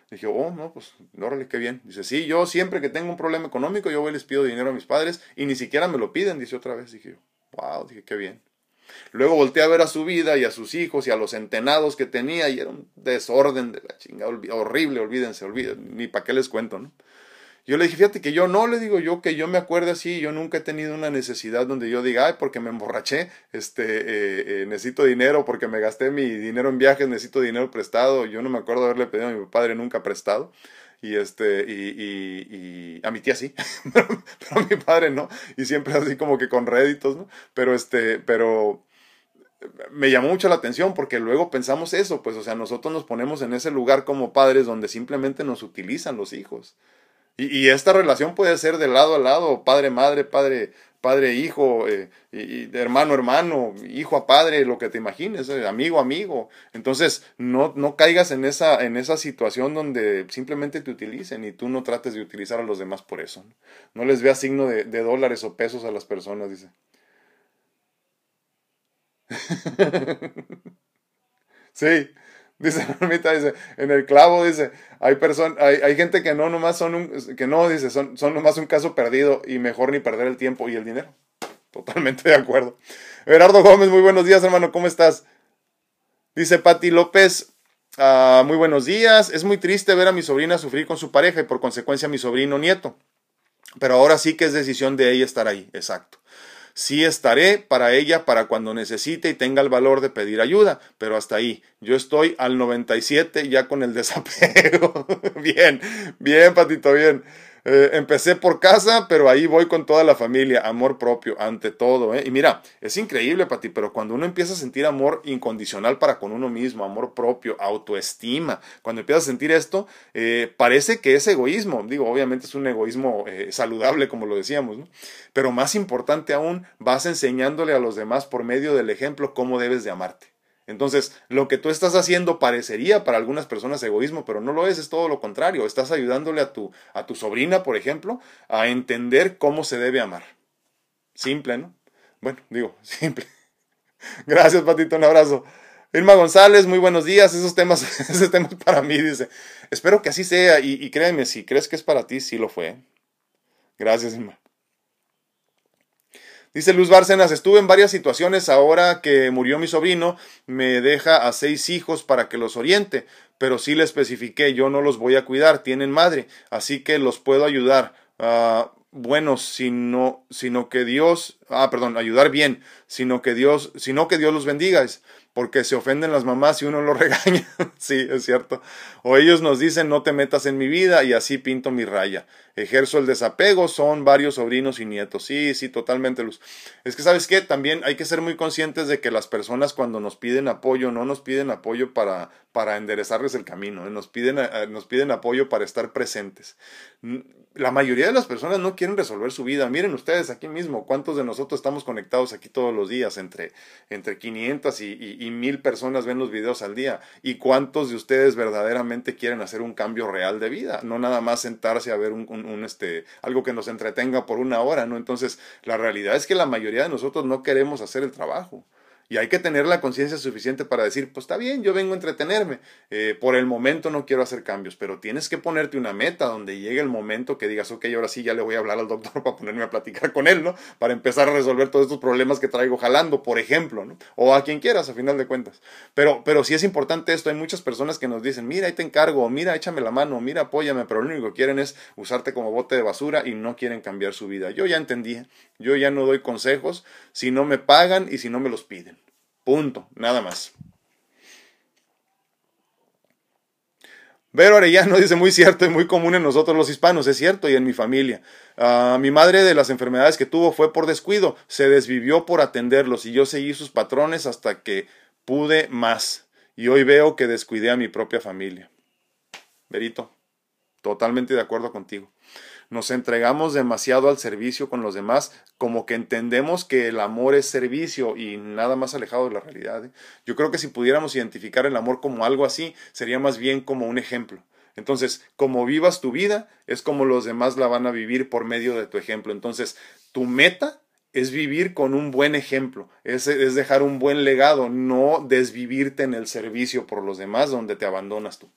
Dije, oh, no, pues, órale, qué bien. Dice, sí, yo siempre que tengo un problema económico, yo voy y les pido dinero a mis padres y ni siquiera me lo piden, dice otra vez. Dije, wow, dije, qué bien. Luego volteé a ver a su vida y a sus hijos y a los entenados que tenía y era un desorden de la chinga, horrible, olvídense, olvídense, ni para qué les cuento, ¿no? Yo le dije, fíjate que yo no, le digo yo, que yo me acuerde así, yo nunca he tenido una necesidad donde yo diga, ay, porque me emborraché, este, eh, eh, necesito dinero, porque me gasté mi dinero en viajes, necesito dinero prestado. Yo no me acuerdo haberle pedido a mi padre nunca prestado. Y este, y, y, a mi tía sí, pero, a mi padre no. Y siempre así como que con réditos, ¿no? Pero este, pero me llamó mucho la atención porque luego pensamos eso, pues, o sea, nosotros nos ponemos en ese lugar como padres donde simplemente nos utilizan los hijos. Y, esta relación puede ser de lado a lado, padre, madre, padre, padre, hijo, eh, y, hermano, hermano, hijo a padre, lo que te imagines, eh, amigo, amigo. Entonces, no, no caigas en esa, en esa situación donde simplemente te utilicen y tú no trates de utilizar a los demás por eso. No, les veas signo de, de dólares o pesos a las personas, dice. sí, Dice dice, en el clavo, dice, hay personas, hay, hay, gente que no nomás son un, que no, dice, son, son nomás un caso perdido y mejor ni perder el tiempo y el dinero. Totalmente de acuerdo. Gerardo Gómez, muy buenos días, hermano, ¿cómo estás? Dice Pati López, ah, muy buenos días. Es muy triste ver a mi sobrina sufrir con su pareja y por consecuencia a mi sobrino nieto. Pero ahora sí que es decisión de ella estar ahí, exacto. Sí estaré para ella para cuando necesite y tenga el valor de pedir ayuda, pero hasta ahí. Yo estoy al 97 ya con el desapego. bien, bien, Patito, bien. Eh, empecé por casa, pero ahí voy con toda la familia, amor propio, ante todo. ¿eh? Y mira, es increíble, Pati, pero cuando uno empieza a sentir amor incondicional para con uno mismo, amor propio, autoestima, cuando empiezas a sentir esto, eh, parece que es egoísmo. Digo, obviamente es un egoísmo saludable, como lo decíamos. Pero más importante aún, vas enseñándole a los demás por medio del ejemplo cómo debes de amarte. Entonces, lo que tú estás haciendo parecería para algunas personas egoísmo, pero no lo es, es todo lo contrario. Estás ayudándole a tu, a tu sobrina, por ejemplo, a entender cómo se debe amar. Simple, ¿no? Bueno, digo, simple. Gracias, Patito, un abrazo. Irma González, muy buenos días. Esos temas, esos temas para mí, dice. Espero que así sea y, y créeme, si crees que es para ti, sí lo fue. Gracias, Irma. Dice Luz Bárcenas, estuve en varias situaciones ahora que murió mi sobrino, me deja a seis hijos para que los oriente, pero sí le especifiqué, yo no los voy a cuidar, tienen madre, así que los puedo ayudar. Uh, bueno, sino, sino que Dios, ah, perdón, ayudar bien, sino que Dios, sino que Dios los bendiga porque se ofenden las mamás y uno lo regaña. sí, es cierto. O ellos nos dicen no te metas en mi vida y así pinto mi raya. Ejerzo el desapego, son varios sobrinos y nietos. Sí, sí, totalmente luz. Es que sabes qué, también hay que ser muy conscientes de que las personas cuando nos piden apoyo no nos piden apoyo para, para enderezarles el camino, ¿eh? nos piden, eh, nos piden apoyo para estar presentes la mayoría de las personas no quieren resolver su vida. Miren ustedes aquí mismo, cuántos de nosotros estamos conectados aquí todos los días, entre, entre 500 y, y, 1000 personas ven los videos al día. Y cuántos de ustedes verdaderamente quieren hacer un cambio real de vida, no nada más sentarse a ver un, un, este, algo que nos entretenga por una hora, ¿no? Entonces, la realidad es que la mayoría de nosotros no queremos hacer el trabajo. Y hay que tener la conciencia suficiente para decir, pues está bien, yo vengo a entretenerme, eh, por el momento no quiero hacer cambios, pero tienes que ponerte una meta donde llegue el momento que digas, ok, ahora sí ya le voy a hablar al doctor para ponerme a platicar con él, ¿no? Para empezar a resolver todos estos problemas que traigo jalando, por ejemplo, ¿no? O a quien quieras, a final de cuentas. Pero, pero sí es importante esto, hay muchas personas que nos dicen, mira, ahí te encargo, mira, échame la mano, mira, apóyame, pero lo único que quieren es usarte como bote de basura y no quieren cambiar su vida. Yo ya entendí, yo ya no doy consejos si no me pagan y si no me los piden. Punto, nada más. Vero Arellano dice muy cierto y muy común en nosotros los hispanos, es cierto, y en mi familia. Ah, mi madre de las enfermedades que tuvo fue por descuido, se desvivió por atenderlos y yo seguí sus patrones hasta que pude más. Y hoy veo que descuidé a mi propia familia. Verito, totalmente de acuerdo contigo nos entregamos demasiado al servicio con los demás, como que entendemos que el amor es servicio y nada más alejado de la realidad. ¿eh? Yo creo que si pudiéramos identificar el amor como algo así, sería más bien como un ejemplo. Entonces, como vivas tu vida, es como los demás la van a vivir por medio de tu ejemplo. Entonces, tu meta es vivir con un buen ejemplo, es, es, dejar un buen legado, no desvivirte en el servicio por los demás donde te abandonas tú.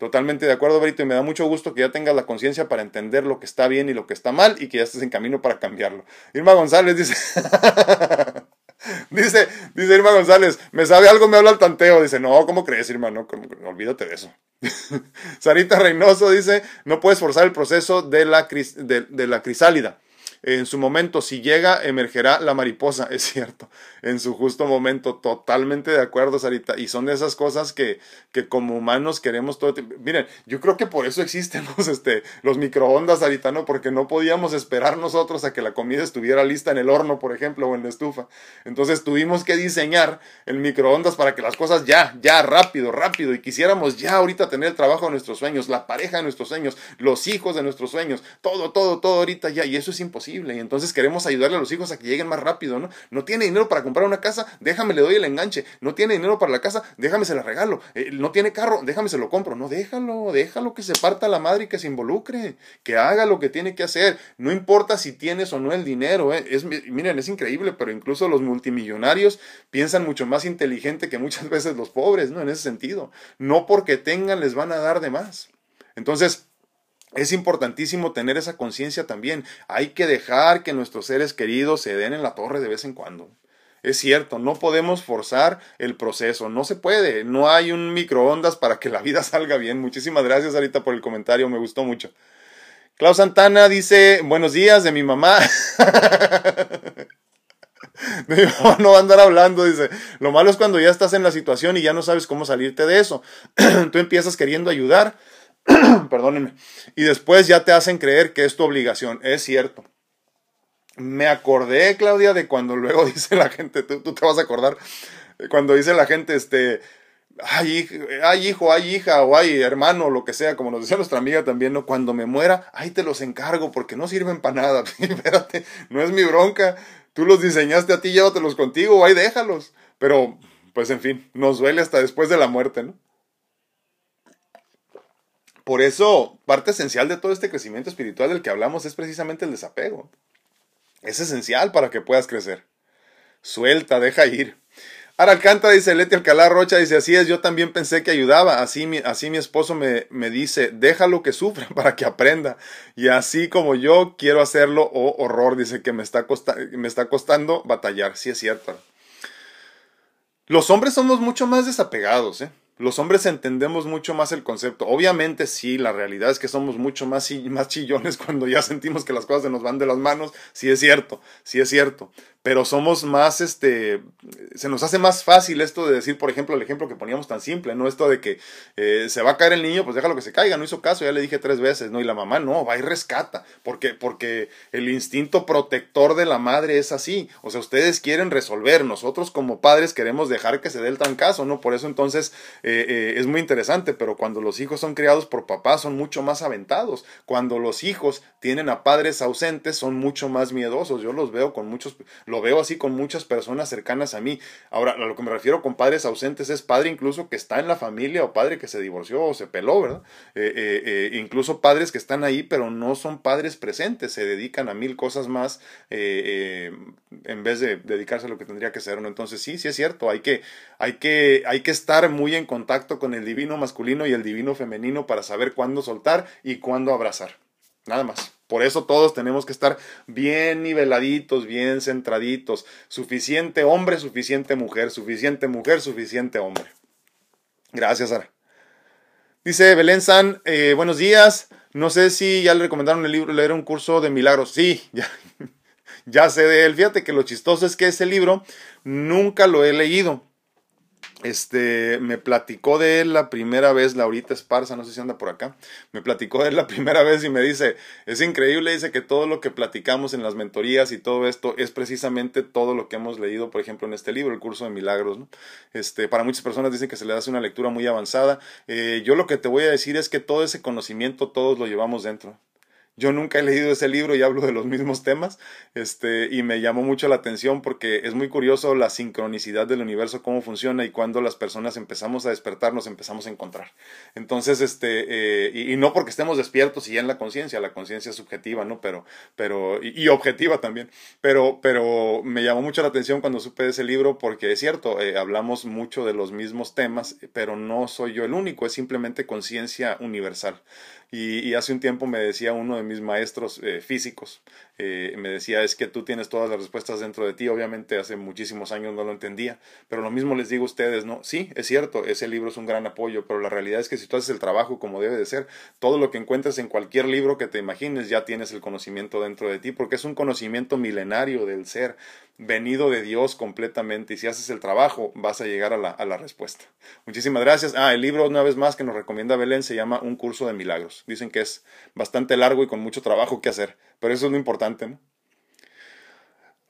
Totalmente de acuerdo, Berito, y me da mucho gusto que ya tengas la conciencia para entender lo que está bien y lo que está mal y que ya estés en camino para cambiarlo. Irma González dice, dice, dice Irma González, me sabe algo, me habla el tanteo. Dice, no, ¿cómo crees, Irma? No, olvídate de eso. Sarita Reynoso dice, no puedes forzar el proceso de la, de la crisálida en su momento, si llega, emergerá la mariposa, es cierto, en su justo momento, totalmente de acuerdo, Sarita, y son de esas cosas que, que como humanos queremos todo. Miren, yo creo que por eso existen los, este, los microondas, Sarita, ¿no? Porque no podíamos esperar nosotros a que la comida estuviera lista en el horno, por ejemplo, o en la estufa. Entonces tuvimos que diseñar el microondas para que las cosas ya, ya, rápido, rápido, y quisiéramos ya ahorita tener el trabajo de nuestros sueños, la pareja de nuestros sueños, los hijos de nuestros sueños, todo, todo, todo ahorita ya, y eso es imposible y entonces queremos ayudarle a los hijos a que lleguen más rápido, ¿no? No tiene dinero para comprar una casa, déjame le doy el enganche. No tiene dinero para la casa, déjame se la regalo. Eh, no tiene carro, déjame se lo compro. No, déjalo, déjalo que se parta la madre y que se involucre, que haga lo que tiene que hacer. No importa si tienes o no el dinero, ¿eh? es, miren, es increíble, pero incluso los multimillonarios piensan mucho más inteligente que muchas veces los pobres, ¿no? En ese sentido. No porque tengan les van a dar de más. Entonces, es importantísimo tener esa conciencia también. Hay que dejar que nuestros seres queridos se den en la torre de vez en cuando. Es cierto, no podemos forzar el proceso, no se puede, no hay un microondas para que la vida salga bien. Muchísimas gracias ahorita por el comentario, me gustó mucho. Klaus Santana dice, buenos días de mi mamá. mi mamá no va a andar hablando, dice, lo malo es cuando ya estás en la situación y ya no sabes cómo salirte de eso. Tú empiezas queriendo ayudar perdónenme, y después ya te hacen creer que es tu obligación. Es cierto. Me acordé, Claudia, de cuando luego dice la gente, tú, te vas a acordar, cuando dice la gente, este, ay, ay, hijo, ay, hija, o ay, hermano, lo que sea, como nos decía nuestra amiga también, ¿no? Cuando me muera, ahí te los encargo porque no sirven para nada. Espérate, no es mi bronca. Tú los diseñaste a ti, llévatelos contigo, ahí déjalos. Pero pues en fin, nos duele hasta después de la muerte, ¿no? Por eso, parte esencial de todo este crecimiento espiritual del que hablamos es precisamente el desapego. Es esencial para que puedas crecer. Suelta, deja ir. Aralcanta dice, Leti Alcalá Rocha dice, así es, yo también pensé que ayudaba, así mi, así mi esposo me, me dice, déjalo que sufra para que aprenda, y así como yo quiero hacerlo, oh horror, dice que me está, me está costando batallar, sí es cierto. Los hombres somos mucho más desapegados, ¿eh? Los hombres entendemos mucho más el concepto. Obviamente sí, la realidad es que somos mucho más, más chillones cuando ya sentimos que las cosas se nos van de las manos. Sí es cierto, sí es cierto pero somos más, este, se nos hace más fácil esto de decir, por ejemplo, el ejemplo que poníamos tan simple, ¿no? Esto de que eh, se va a caer el niño, pues déjalo que se caiga, no hizo caso, ya le dije tres veces, ¿no? Y la mamá no, va y rescata, porque, porque el instinto protector de la madre es así, o sea, ustedes quieren resolver, nosotros como padres queremos dejar que se dé el trancazo, ¿no? Por eso entonces eh, es muy interesante, pero cuando los hijos son criados por papás son mucho más aventados, cuando los hijos tienen a padres ausentes son mucho más miedosos, yo los veo con muchos lo veo así con muchas personas cercanas a mí. Ahora, a lo que me refiero con padres ausentes es padre incluso que está en la familia o padre que se divorció o se peló, ¿verdad? Eh, eh, eh, incluso padres que están ahí pero no son padres presentes, se dedican a mil cosas más en vez de dedicarse a lo que tendría que ser, ¿no? Entonces sí, sí es cierto, hay que, hay que, hay que estar muy en contacto con el divino masculino y el divino femenino para saber cuándo soltar y cuándo abrazar. Nada más. Por eso todos tenemos que estar bien niveladitos, bien centraditos. Suficiente hombre, suficiente mujer, suficiente mujer, suficiente hombre. Gracias, Sara. Dice Belén San, eh, buenos días. No sé si ya le recomendaron el libro, leer un curso de milagros. Sí, ya, ya sé de él. Fíjate que lo chistoso es que ese libro nunca lo he leído este, me platicó de él la primera vez, Laurita Esparza, no sé si anda por acá, me platicó de él la primera vez y me dice, es increíble, dice que todo lo que platicamos en las mentorías y todo esto es precisamente todo lo que hemos leído, por ejemplo, en este libro, el curso de milagros. Este, para muchas personas dicen que se le hace una lectura muy avanzada, eh, yo lo que te voy a decir es que todo ese conocimiento todos lo llevamos dentro. Yo nunca he leído ese libro y hablo de los mismos temas, este, y me llamó mucho la atención porque es muy curioso la sincronicidad del universo, cómo funciona y cuando las personas empezamos a despertar, nos empezamos a encontrar. Entonces, este, eh, y, no porque estemos despiertos y ya en la conciencia, la conciencia es subjetiva, ¿no? Pero, pero, y, objetiva también. Pero, pero me llamó mucho la atención cuando supe de ese libro porque es cierto, eh, hablamos mucho de los mismos temas, pero no soy yo el único, es simplemente conciencia universal. Y, hace un tiempo me decía uno de mis maestros eh, físicos, eh, me decía, es que tú tienes todas las respuestas dentro de ti. Obviamente hace muchísimos años no lo entendía, pero lo mismo les digo a ustedes, ¿no? Sí, es cierto, ese libro es un gran apoyo, pero la realidad es que si tú haces el trabajo como debe de ser, todo lo que encuentres en cualquier libro que te imagines ya tienes el conocimiento dentro de ti, porque es un conocimiento milenario del ser, venido de Dios completamente, y si haces el trabajo vas a llegar a la, a la respuesta. Muchísimas gracias. Ah, el libro, una vez más, que nos recomienda Belén, se llama Un curso de milagros. Dicen que es bastante largo y con mucho trabajo que hacer, pero eso es lo importante, ¿no?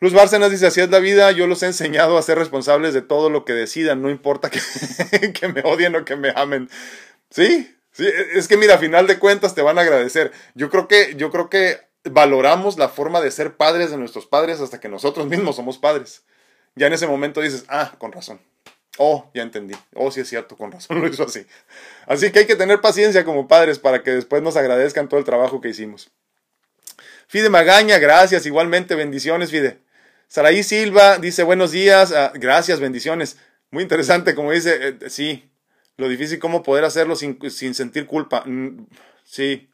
Luz Bárcenas dice, así es la vida, yo los he enseñado a ser responsables de todo lo que decidan, no importa que, que me odien o que me amen. Sí, sí, es que mira, a final de cuentas te van a agradecer. Yo creo que, yo creo que valoramos la forma de ser padres de nuestros padres hasta que nosotros mismos somos padres. Ya en ese momento dices, ah, con razón. Oh, ya entendí. Oh, sí es cierto, con razón lo hizo así. Así que hay que tener paciencia como padres para que después nos agradezcan todo el trabajo que hicimos. Fide Magaña, gracias. Igualmente, bendiciones, Fide. Saraí Silva dice buenos días. Ah, gracias, bendiciones. Muy interesante, como dice, eh, sí, lo difícil cómo poder hacerlo sin, sentir culpa. Mm, sí,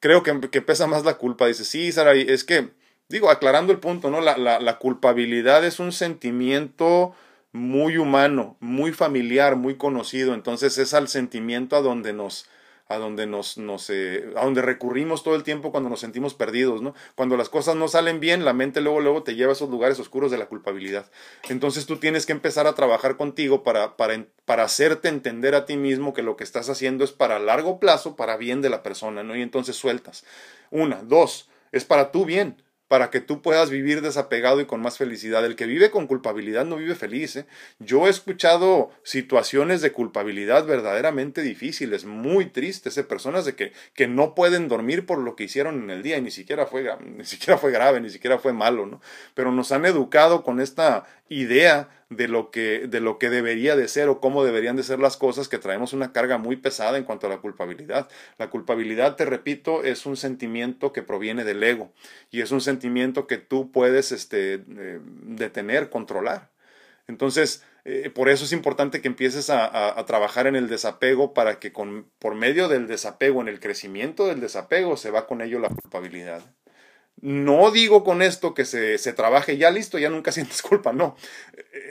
creo que, pesa más la culpa. Dice, sí, Saraí, es que, digo, aclarando el punto, ¿no? La, la, la culpabilidad es un sentimiento muy humano, muy familiar, muy conocido. Entonces es al sentimiento a donde nos, a donde nos, nos eh, a donde recurrimos todo el tiempo cuando nos sentimos perdidos, ¿no? Cuando las cosas no salen bien, la mente luego, luego te lleva a esos lugares oscuros de la culpabilidad. Entonces tú tienes que empezar a trabajar contigo para, para, para hacerte entender a ti mismo que lo que estás haciendo es para largo plazo, para bien de la persona, ¿no? Y entonces sueltas. Una, dos, es para tu bien para que tú puedas vivir desapegado y con más felicidad. El que vive con culpabilidad no vive feliz. ¿eh? Yo he escuchado situaciones de culpabilidad verdaderamente difíciles, muy tristes, ¿eh? personas de que, que no pueden dormir por lo que hicieron en el día y ni siquiera fue, ni siquiera fue grave, ni siquiera fue malo, ¿no? Pero nos han educado con esta idea de lo que de lo que debería de ser o cómo deberían de ser las cosas que traemos una carga muy pesada en cuanto a la culpabilidad. La culpabilidad, te repito, es un sentimiento que proviene del ego y es un sentimiento que tú puedes este, eh, detener, controlar. Entonces, eh, por eso es importante que empieces a, a, trabajar en el desapego para que con, por medio del desapego, en el crecimiento del desapego, se va con ello la culpabilidad. No digo con esto que se, se, trabaje ya listo, ya nunca sientes culpa, no.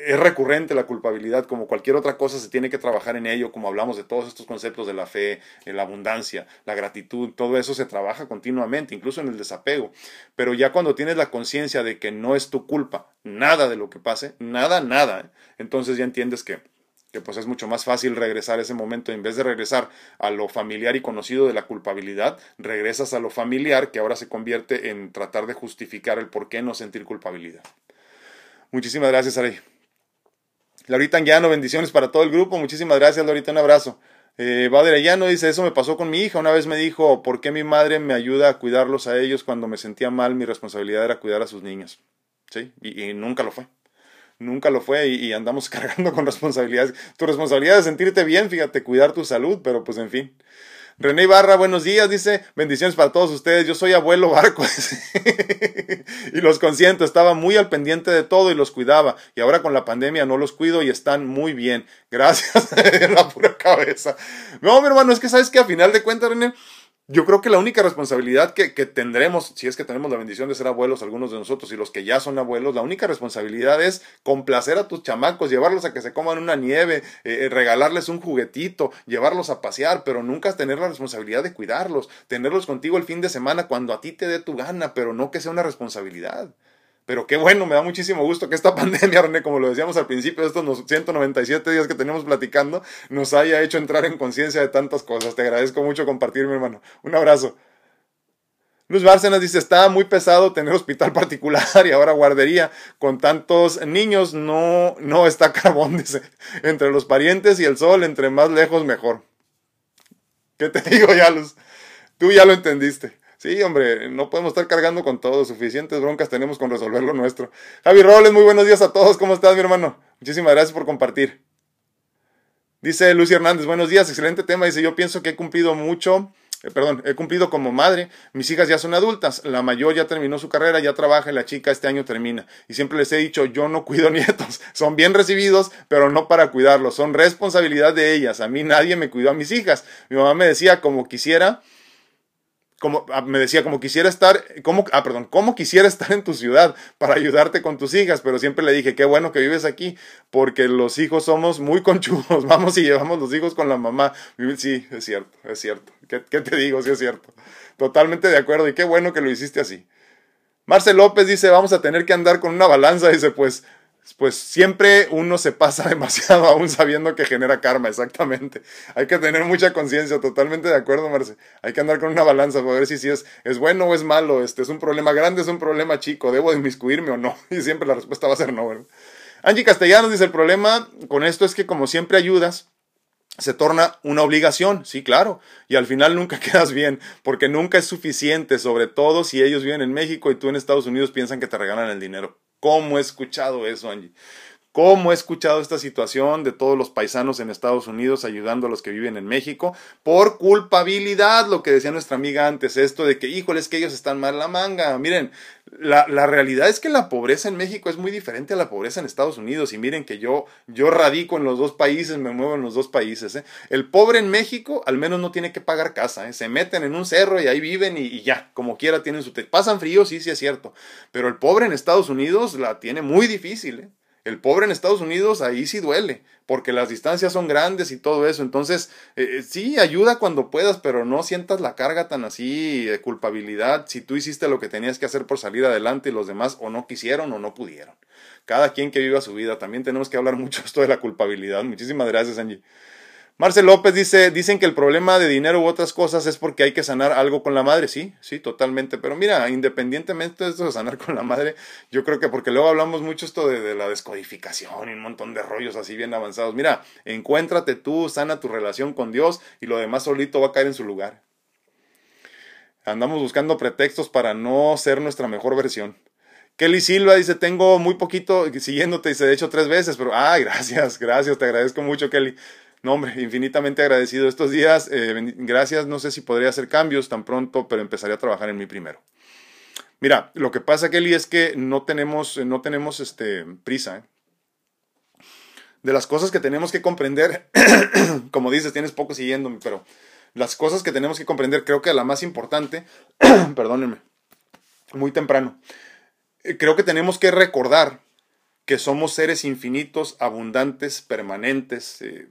Es recurrente la culpabilidad, como cualquier otra cosa se tiene que trabajar en ello, como hablamos de todos estos conceptos de la fe, de la abundancia, la gratitud, todo eso se trabaja continuamente, incluso en el desapego. Pero ya cuando tienes la conciencia de que no es tu culpa, nada de lo que pase, nada, nada, ¿eh? entonces ya entiendes que que pues es mucho más fácil regresar a ese momento, en vez de regresar a lo familiar y conocido de la culpabilidad, regresas a lo familiar que ahora se convierte en tratar de justificar el por qué no sentir culpabilidad. Muchísimas gracias, Ari. Laurita Anguiano, bendiciones para todo el grupo. Muchísimas gracias, Laurita, un abrazo. Eh, Llano dice, eso me pasó con mi hija. Una vez me dijo, ¿por qué mi madre me ayuda a cuidarlos a ellos cuando me sentía mal? Mi responsabilidad era cuidar a sus niños. ¿Sí? y nunca lo fue nunca lo fue y, andamos cargando con responsabilidades. Tu responsabilidad es sentirte bien, fíjate, cuidar tu salud, pero pues en fin. René Barra, buenos días, dice, bendiciones para todos ustedes, yo soy abuelo barco y los consiento, estaba muy al pendiente de todo y los cuidaba y ahora con la pandemia no los cuido y están muy bien, gracias, la pura cabeza. No, mi hermano, es que sabes que a final de cuentas, René, yo creo que la única responsabilidad que, tendremos, si es que tenemos la bendición de ser abuelos, algunos de nosotros y los que ya son abuelos, la única responsabilidad es complacer a tus chamacos, llevarlos a que se coman una nieve, eh, eh, regalarles un juguetito, llevarlos a pasear, pero nunca tener la responsabilidad de cuidarlos, tenerlos contigo el fin de semana cuando a ti te dé tu gana, pero no que sea una responsabilidad. Pero qué bueno, me da muchísimo gusto que esta pandemia, René, como lo decíamos al principio de estos 197 días que tenemos platicando, nos haya hecho entrar en conciencia de tantas cosas. Te agradezco mucho compartirme, hermano. Un abrazo. Luz Bárcenas dice, está muy pesado tener hospital particular y ahora guardería. Con tantos niños no, no está carbón, dice. Entre los parientes y el sol, entre más lejos, mejor. ¿Qué te digo ya, Luz? Tú ya lo entendiste. Sí, hombre, no podemos estar cargando con todo. Suficientes broncas tenemos con resolver lo nuestro. Javi Robles, muy buenos días a todos. ¿Cómo estás, mi hermano? Muchísimas gracias por compartir. Dice Lucy Hernández, buenos días, excelente tema. Dice, yo pienso que he cumplido mucho, eh, perdón, he cumplido como madre. Mis hijas ya son adultas. La mayor ya terminó su carrera, ya trabaja y la chica este año termina. Y siempre les he dicho, yo no cuido nietos. Son bien recibidos, pero no para cuidarlos. Son responsabilidad de ellas. A mí nadie me cuidó a mis hijas. Mi mamá me decía, como quisiera, como ah, me decía, como quisiera estar, como, ah, perdón, como quisiera estar en tu ciudad para ayudarte con tus hijas, pero siempre le dije, qué bueno que vives aquí, porque los hijos somos muy conchudos, vamos y llevamos los hijos con la mamá. Sí, es cierto, es cierto. ¿Qué, qué te digo? Sí, es cierto. Totalmente de acuerdo, y qué bueno que lo hiciste así. Marcel López dice, vamos a tener que andar con una balanza, dice, pues pues siempre uno se pasa demasiado aún sabiendo que genera karma, exactamente. Hay que tener mucha conciencia, totalmente de acuerdo, Marce. Hay que andar con una balanza para ver si, si es, es bueno o es malo, este es un problema grande, es un problema chico, debo inmiscuirme o no. Y siempre la respuesta va a ser no, ¿verdad? Angie Castellanos dice, el problema con esto es que como siempre ayudas, se torna una obligación, sí, claro, y al final nunca quedas bien, porque nunca es suficiente, sobre todo si ellos viven en México y tú en Estados Unidos piensan que te regalan el dinero. ¿Cómo he escuchado eso, Angie? ¿Cómo he escuchado esta situación de todos los paisanos en Estados Unidos ayudando a los que viven en México? Por culpabilidad, lo que decía nuestra amiga antes, esto de que, híjole, es que ellos están mal la manga. Miren, la, la, realidad es que la pobreza en México es muy diferente a la pobreza en Estados Unidos. Y miren que yo, yo radico en los dos países, me muevo en los dos países. ¿eh? El pobre en México al menos no tiene que pagar casa. ¿eh? Se meten en un cerro y ahí viven y, ya, como quiera tienen su... Pasan frío, sí, sí es cierto. Pero el pobre en Estados Unidos la tiene muy difícil. ¿eh? El pobre en Estados Unidos ahí sí duele, porque las distancias son grandes y todo eso. Entonces, eh, eh, sí, ayuda cuando puedas, pero no sientas la carga tan así de culpabilidad si tú hiciste lo que tenías que hacer por salir adelante y los demás o no quisieron o no pudieron. Cada quien que viva su vida. También tenemos que hablar mucho esto de la culpabilidad. Muchísimas gracias, Angie. Marcel López dice, dicen que el problema de dinero u otras cosas es porque hay que sanar algo con la madre. Sí, sí, totalmente. Pero mira, independientemente de esto de sanar con la madre, yo creo que porque luego hablamos mucho esto de, la descodificación y un montón de rollos así bien avanzados. Mira, encuéntrate tú, sana tu relación con Dios y lo demás solito va a caer en su lugar. Andamos buscando pretextos para no ser nuestra mejor versión Kelly Silva dice, tengo muy poquito siguiéndote, dice, de hecho tres veces, pero, ay, gracias, gracias, te agradezco mucho, Kelly. No, hombre, infinitamente agradecido estos días. Eh, gracias, no sé si podría hacer cambios tan pronto, pero empezaré a trabajar en mí primero. Mira, lo que pasa, Kelly, es que no tenemos, no tenemos este, prisa. ¿eh? De las cosas que tenemos que comprender, como dices, tienes poco siguiéndome, pero las cosas que tenemos que comprender, creo que la más importante, perdónenme, muy temprano, eh, creo que tenemos que recordar que somos seres infinitos, abundantes, permanentes, eh,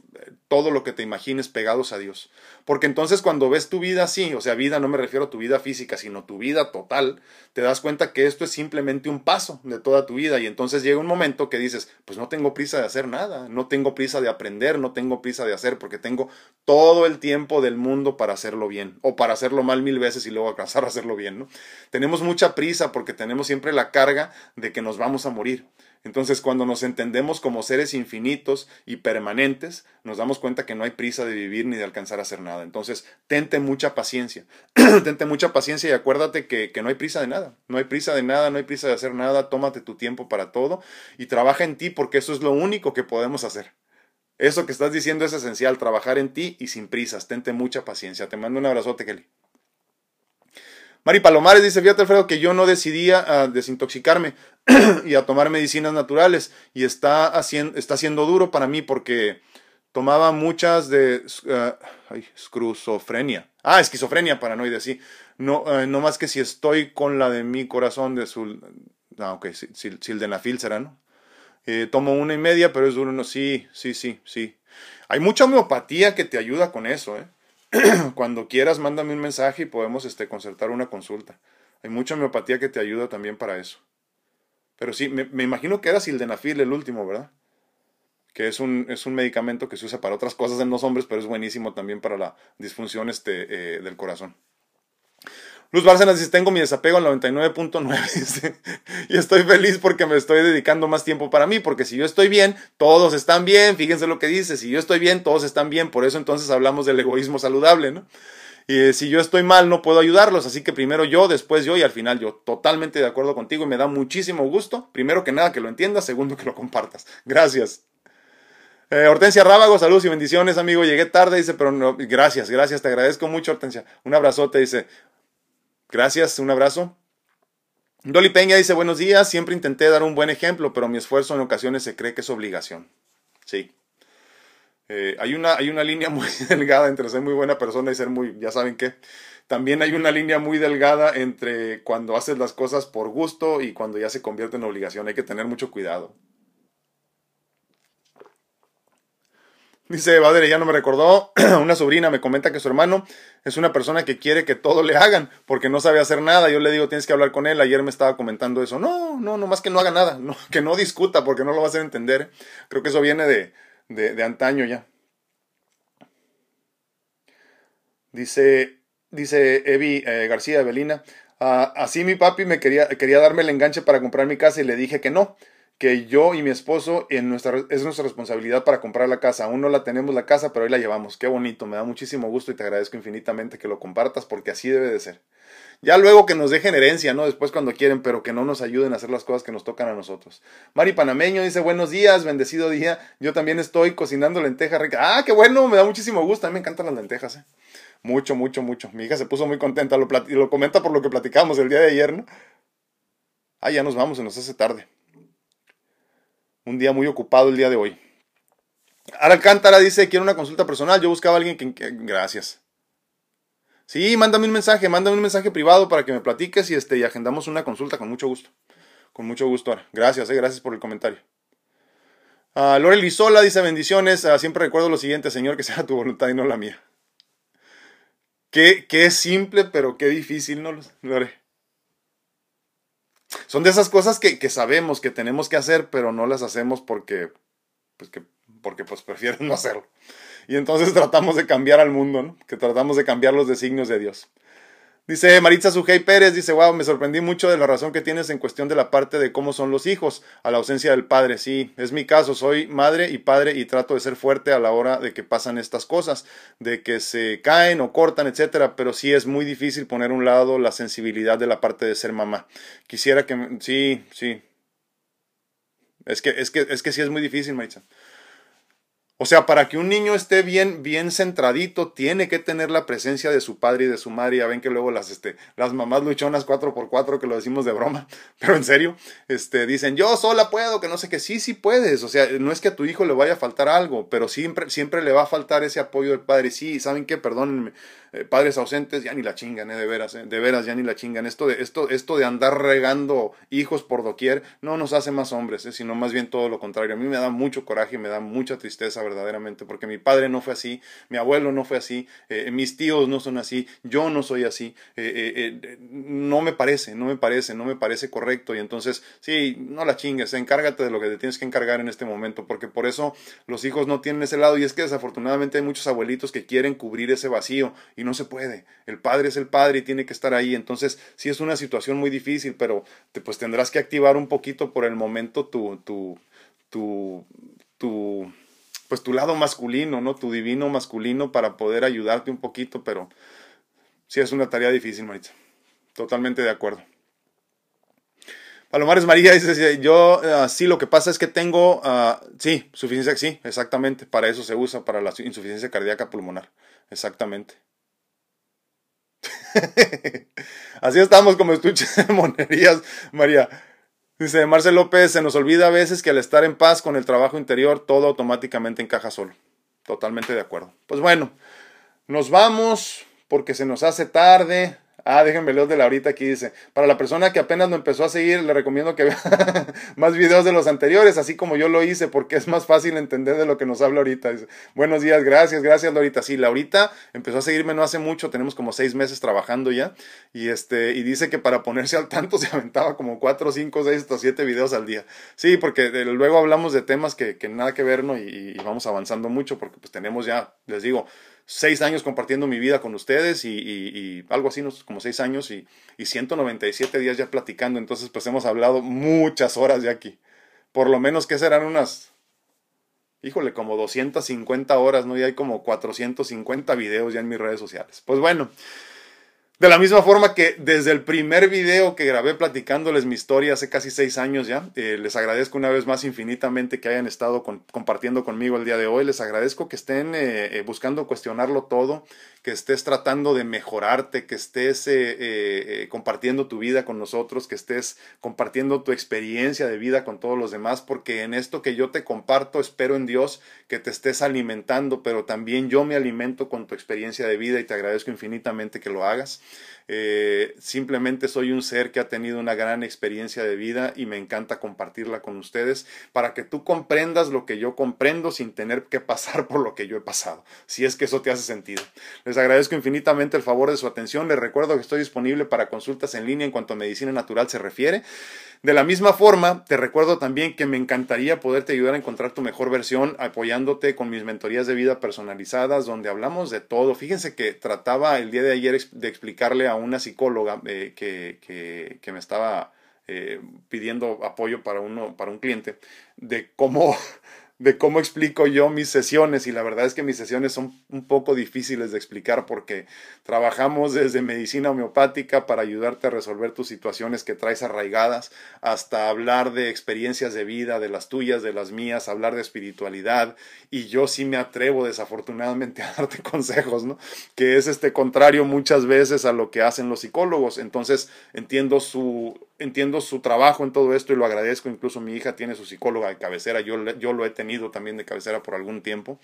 todo lo que te imagines pegados a Dios. Porque entonces cuando ves tu vida así, o sea, vida no me refiero a tu vida física, sino tu vida total, te das cuenta que esto es simplemente un paso de toda tu vida y entonces llega un momento que dices, pues no tengo prisa de hacer nada, no tengo prisa de aprender, no tengo prisa de hacer, porque tengo todo el tiempo del mundo para hacerlo bien, o para hacerlo mal mil veces y luego alcanzar a hacerlo bien, ¿no? Tenemos mucha prisa porque tenemos siempre la carga de que nos vamos a morir. Entonces, cuando nos entendemos como seres infinitos y permanentes, nos damos cuenta que no hay prisa de vivir ni de alcanzar a hacer nada. Entonces, tente mucha paciencia. tente mucha paciencia y acuérdate que, que, no hay prisa de nada. No hay prisa de nada, no hay prisa de hacer nada. Tómate tu tiempo para todo y trabaja en ti porque eso es lo único que podemos hacer. Eso que estás diciendo es esencial, trabajar en ti y sin prisas. Tente mucha paciencia. Te mando un abrazote, Kelly. Mari Palomares dice, fíjate Alfredo, que yo no decidía a desintoxicarme y a tomar medicinas naturales y está, haciendo, siendo duro para mí porque tomaba muchas de uh, esquizofrenia. Ah, esquizofrenia paranoide, sí. No, uh, no más que si estoy con la de mi corazón de su... Ah, ok, sildenafil será, ¿no? Eh, tomo una y media, pero es duro. No, sí, sí, sí, sí. Hay mucha homeopatía que te ayuda con eso, ¿eh? cuando quieras, mándame un mensaje y podemos este, concertar una consulta. Hay mucha homeopatía que te ayuda también para eso. Pero sí, me, imagino que era sildenafil el último, ¿verdad? Que es un, es un medicamento que se usa para otras cosas en los hombres, pero es buenísimo también para la disfunción este, eh, del corazón. Luz Bárcenas dice, tengo mi desapego al 99.9 y estoy feliz porque me estoy dedicando más tiempo para mí, porque si yo estoy bien, todos están bien, fíjense lo que dice, si yo estoy bien, todos están bien, por eso entonces hablamos del egoísmo saludable, ¿no? Y eh, si yo estoy mal, no puedo ayudarlos, así que primero yo, después yo y al final yo. Totalmente de acuerdo contigo y me da muchísimo gusto, primero que nada que lo entiendas, segundo que lo compartas. Gracias. Eh, Hortensia Rábago, saludos y bendiciones, amigo. Llegué tarde, dice, pero no, gracias, gracias, te agradezco mucho, Hortensia. Un abrazote, dice. Gracias, un abrazo. Dolly Peña dice, buenos días, siempre intenté dar un buen ejemplo, pero mi esfuerzo en ocasiones se cree que es obligación. Sí. Eh, hay, una, hay una línea muy delgada entre ser muy buena persona y ser muy, ya saben qué. También hay una línea muy delgada entre cuando haces las cosas por gusto y cuando ya se convierte en obligación. Hay que tener mucho cuidado. Dice Badere, ya no me recordó, una sobrina me comenta que su hermano es una persona que quiere que todo le hagan porque no sabe hacer nada. Yo le digo, tienes que hablar con él. Ayer me estaba comentando eso. No, no, no más que no haga nada, que no discuta porque no lo va a hacer entender. Creo que eso viene de, de, antaño ya. Dice, dice Evi eh, García Evelina, ah, así mi papi me quería, quería darme el enganche para comprar mi casa y le dije que no que yo y mi esposo en nuestra, es nuestra responsabilidad para comprar la casa. Aún no la tenemos la casa, pero hoy la llevamos. Qué bonito, me da muchísimo gusto y te agradezco infinitamente que lo compartas porque así debe de ser. Ya luego que nos dejen herencia, ¿no? Después cuando quieren, pero que no nos ayuden a hacer las cosas que nos tocan a nosotros. Mari Panameño dice, buenos días, bendecido día. Yo también estoy cocinando lentejas Ah, qué bueno, me da muchísimo gusto. A mí me encantan las lentejas, ¿eh? Mucho, mucho, mucho. Mi hija se puso muy contenta, lo, lo comenta por lo que platicamos el día de ayer, ¿no? Ah, ya nos vamos, se nos hace tarde un día muy ocupado el día de hoy. Alcántara dice, quiero una consulta personal. Yo buscaba a alguien que... Gracias. Sí, mándame un mensaje, mándame un mensaje privado para que me platiques y, este, y agendamos una consulta con mucho gusto. Con mucho gusto. Gracias, eh, gracias por el comentario. Uh, Lore Lizola dice bendiciones. Ah, siempre recuerdo lo siguiente, Señor, que sea tu voluntad y no la mía. Qué, qué simple, pero qué difícil, ¿no, Lore? Son de esas cosas que, que, sabemos que tenemos que hacer, pero no las hacemos porque, pues, que, porque pues prefieren no hacerlo. Y entonces tratamos de cambiar al mundo, ¿no? Que tratamos de cambiar los designios de Dios. Dice Maritza Sujei Pérez, dice, wow, me sorprendí mucho de la razón que tienes en cuestión de la parte de cómo son los hijos, a la ausencia del padre. Sí, es mi caso, soy madre y padre y trato de ser fuerte a la hora de que pasan estas cosas, de que se caen o cortan, etcétera, pero sí es muy difícil poner a un lado la sensibilidad de la parte de ser mamá. Quisiera que, sí, sí. Es que, es que, es que sí es muy difícil, Maritza. O sea, para que un niño esté bien, bien centradito, tiene que tener la presencia de su padre y de su madre. Ya ven que luego las, este, las mamás luchonas 4x4, que lo decimos de broma, pero en serio, este, dicen, yo sola puedo, que no sé qué, sí, sí puedes. O sea, no es que a tu hijo le vaya a faltar algo, pero siempre, siempre le va a faltar ese apoyo del padre. Sí, ¿saben qué? Perdónenme, eh, padres ausentes ya ni la chingan, eh, de veras, eh, de veras ya ni la chingan. Esto de, esto, esto de andar regando hijos por doquier no nos hace más hombres, eh, sino más bien todo lo contrario. A mí me da mucho coraje, me da mucha tristeza verdaderamente, porque mi padre no fue así, mi abuelo no fue así, mis tíos no son así, yo no soy así, no me parece, no me parece, no me parece correcto. Y entonces, sí, no la chingues, encárgate de lo que te tienes que encargar en este momento, porque por eso los hijos no tienen ese lado. Y es que desafortunadamente hay muchos abuelitos que quieren cubrir ese vacío y no se puede. El padre es el padre y tiene que estar ahí. Entonces, sí es una situación muy difícil, pero te, pues tendrás que activar un poquito por el momento tu, tu, tu, pues tu lado masculino, ¿no? Tu divino masculino para poder ayudarte un poquito, pero sí es una tarea difícil, Maritza. Totalmente de acuerdo. Palomares María dice, yo uh, sí, lo que pasa es que tengo, uh, sí, suficiencia, sí, exactamente, para eso se usa, para la insuficiencia cardíaca pulmonar, exactamente. Así estamos como estuche de monerías, María. Dice Marcel López, se nos olvida a veces que al estar en paz con el trabajo interior, todo automáticamente encaja solo. Totalmente de acuerdo. Pues bueno, nos vamos porque se nos hace tarde. Ah, déjenme leer de la aquí dice, para la persona que apenas lo empezó a seguir, le recomiendo que vea más videos de los anteriores, así como yo lo hice, porque es más fácil entender de lo que nos habla ahorita. Dice, Buenos días, gracias, gracias Laurita. Sí, Laurita empezó a seguirme no hace mucho, tenemos como seis meses trabajando ya, y este, y dice que para ponerse al tanto se aventaba como cuatro, cinco, seis hasta siete videos al día. Sí, porque eh, luego hablamos de temas que, que nada que ver, ¿no? Y vamos avanzando mucho, porque pues tenemos ya, les digo, seis años compartiendo mi vida con ustedes y, algo así, como seis años y, y 197 días ya platicando. Entonces, pues hemos hablado muchas horas ya aquí. Por lo menos que serán unas, híjole, como 250 horas, ¿no? Y hay como 450 videos ya en mis redes sociales. Pues bueno. De la misma forma que desde el primer video que grabé platicándoles mi historia hace casi seis años ya, eh, les agradezco una vez más infinitamente que hayan estado compartiendo conmigo el día de hoy. Les agradezco que estén eh, eh, buscando cuestionarlo todo, que estés tratando de mejorarte, que estés compartiendo tu vida con nosotros, que estés compartiendo tu experiencia de vida con todos los demás, porque en esto que yo te comparto, espero en Dios que te estés alimentando, pero también yo me alimento con tu experiencia de vida y te agradezco infinitamente que lo hagas. Eh, simplemente soy un ser que ha tenido una gran experiencia de vida y me encanta compartirla con ustedes para que tú comprendas lo que yo comprendo sin tener que pasar por lo que yo he pasado, si es que eso te hace sentido. Les agradezco infinitamente el favor de su atención. Les recuerdo que estoy disponible para consultas en línea en cuanto a medicina natural se refiere. De la misma forma, te recuerdo también que me encantaría poderte ayudar a encontrar tu mejor versión apoyándote con mis mentorías de vida personalizadas donde hablamos de todo. Fíjense que trataba el día de ayer de explicarle a una psicóloga eh, que, que, me estaba eh, pidiendo apoyo para, uno, para un cliente de cómo de cómo explico yo mis sesiones y la verdad es que mis sesiones son un poco difíciles de explicar porque trabajamos desde medicina homeopática para ayudarte a resolver tus situaciones que traes arraigadas hasta hablar de experiencias de vida, de las tuyas, de las mías, hablar de espiritualidad y yo sí me atrevo desafortunadamente a darte consejos, ¿no? Que es este contrario muchas veces a lo que hacen los psicólogos, entonces entiendo su entiendo su trabajo en todo esto y lo agradezco. Incluso mi hija tiene su psicóloga de cabecera, yo, yo lo he tenido también de cabecera por algún tiempo,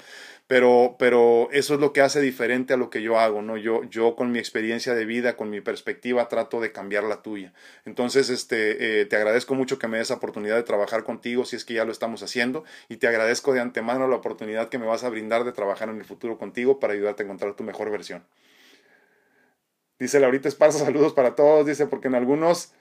pero, pero eso es lo que hace diferente a lo que yo hago, ¿no? Yo, yo con mi experiencia de vida, con mi perspectiva, trato de cambiar la tuya. Entonces, este, eh, te agradezco mucho que me des la oportunidad de trabajar contigo, si es que ya lo estamos haciendo, y te agradezco de antemano la oportunidad que me vas a brindar de trabajar en el futuro contigo para ayudarte a encontrar tu mejor versión. Dice Laurita Esparza, saludos para todos, dice, porque en algunos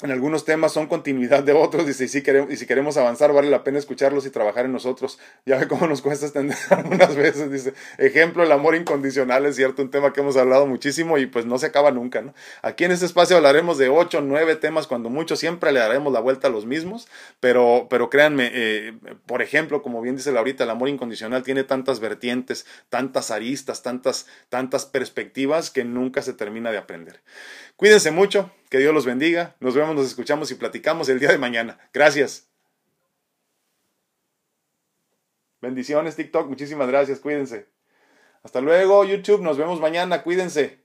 en algunos temas son continuidad de otros, y si, queremos, y si queremos avanzar vale la pena escucharlos y trabajar en nosotros. Ya ve cómo nos cuesta extender algunas veces, dice, ejemplo, el amor incondicional es cierto, un tema que hemos hablado muchísimo y pues no se acaba nunca, ¿no? Aquí en este espacio hablaremos de ocho, nueve temas, cuando mucho siempre le daremos la vuelta a los mismos, pero, pero créanme, eh, por ejemplo, como bien dice Laurita, el amor incondicional tiene tantas vertientes, tantas aristas, tantas, tantas perspectivas que nunca se termina de aprender. Cuídense mucho, que Dios los bendiga. Nos vemos, nos escuchamos y platicamos el día de mañana. Gracias. Bendiciones TikTok, muchísimas gracias, cuídense. Hasta luego YouTube, nos vemos mañana, cuídense.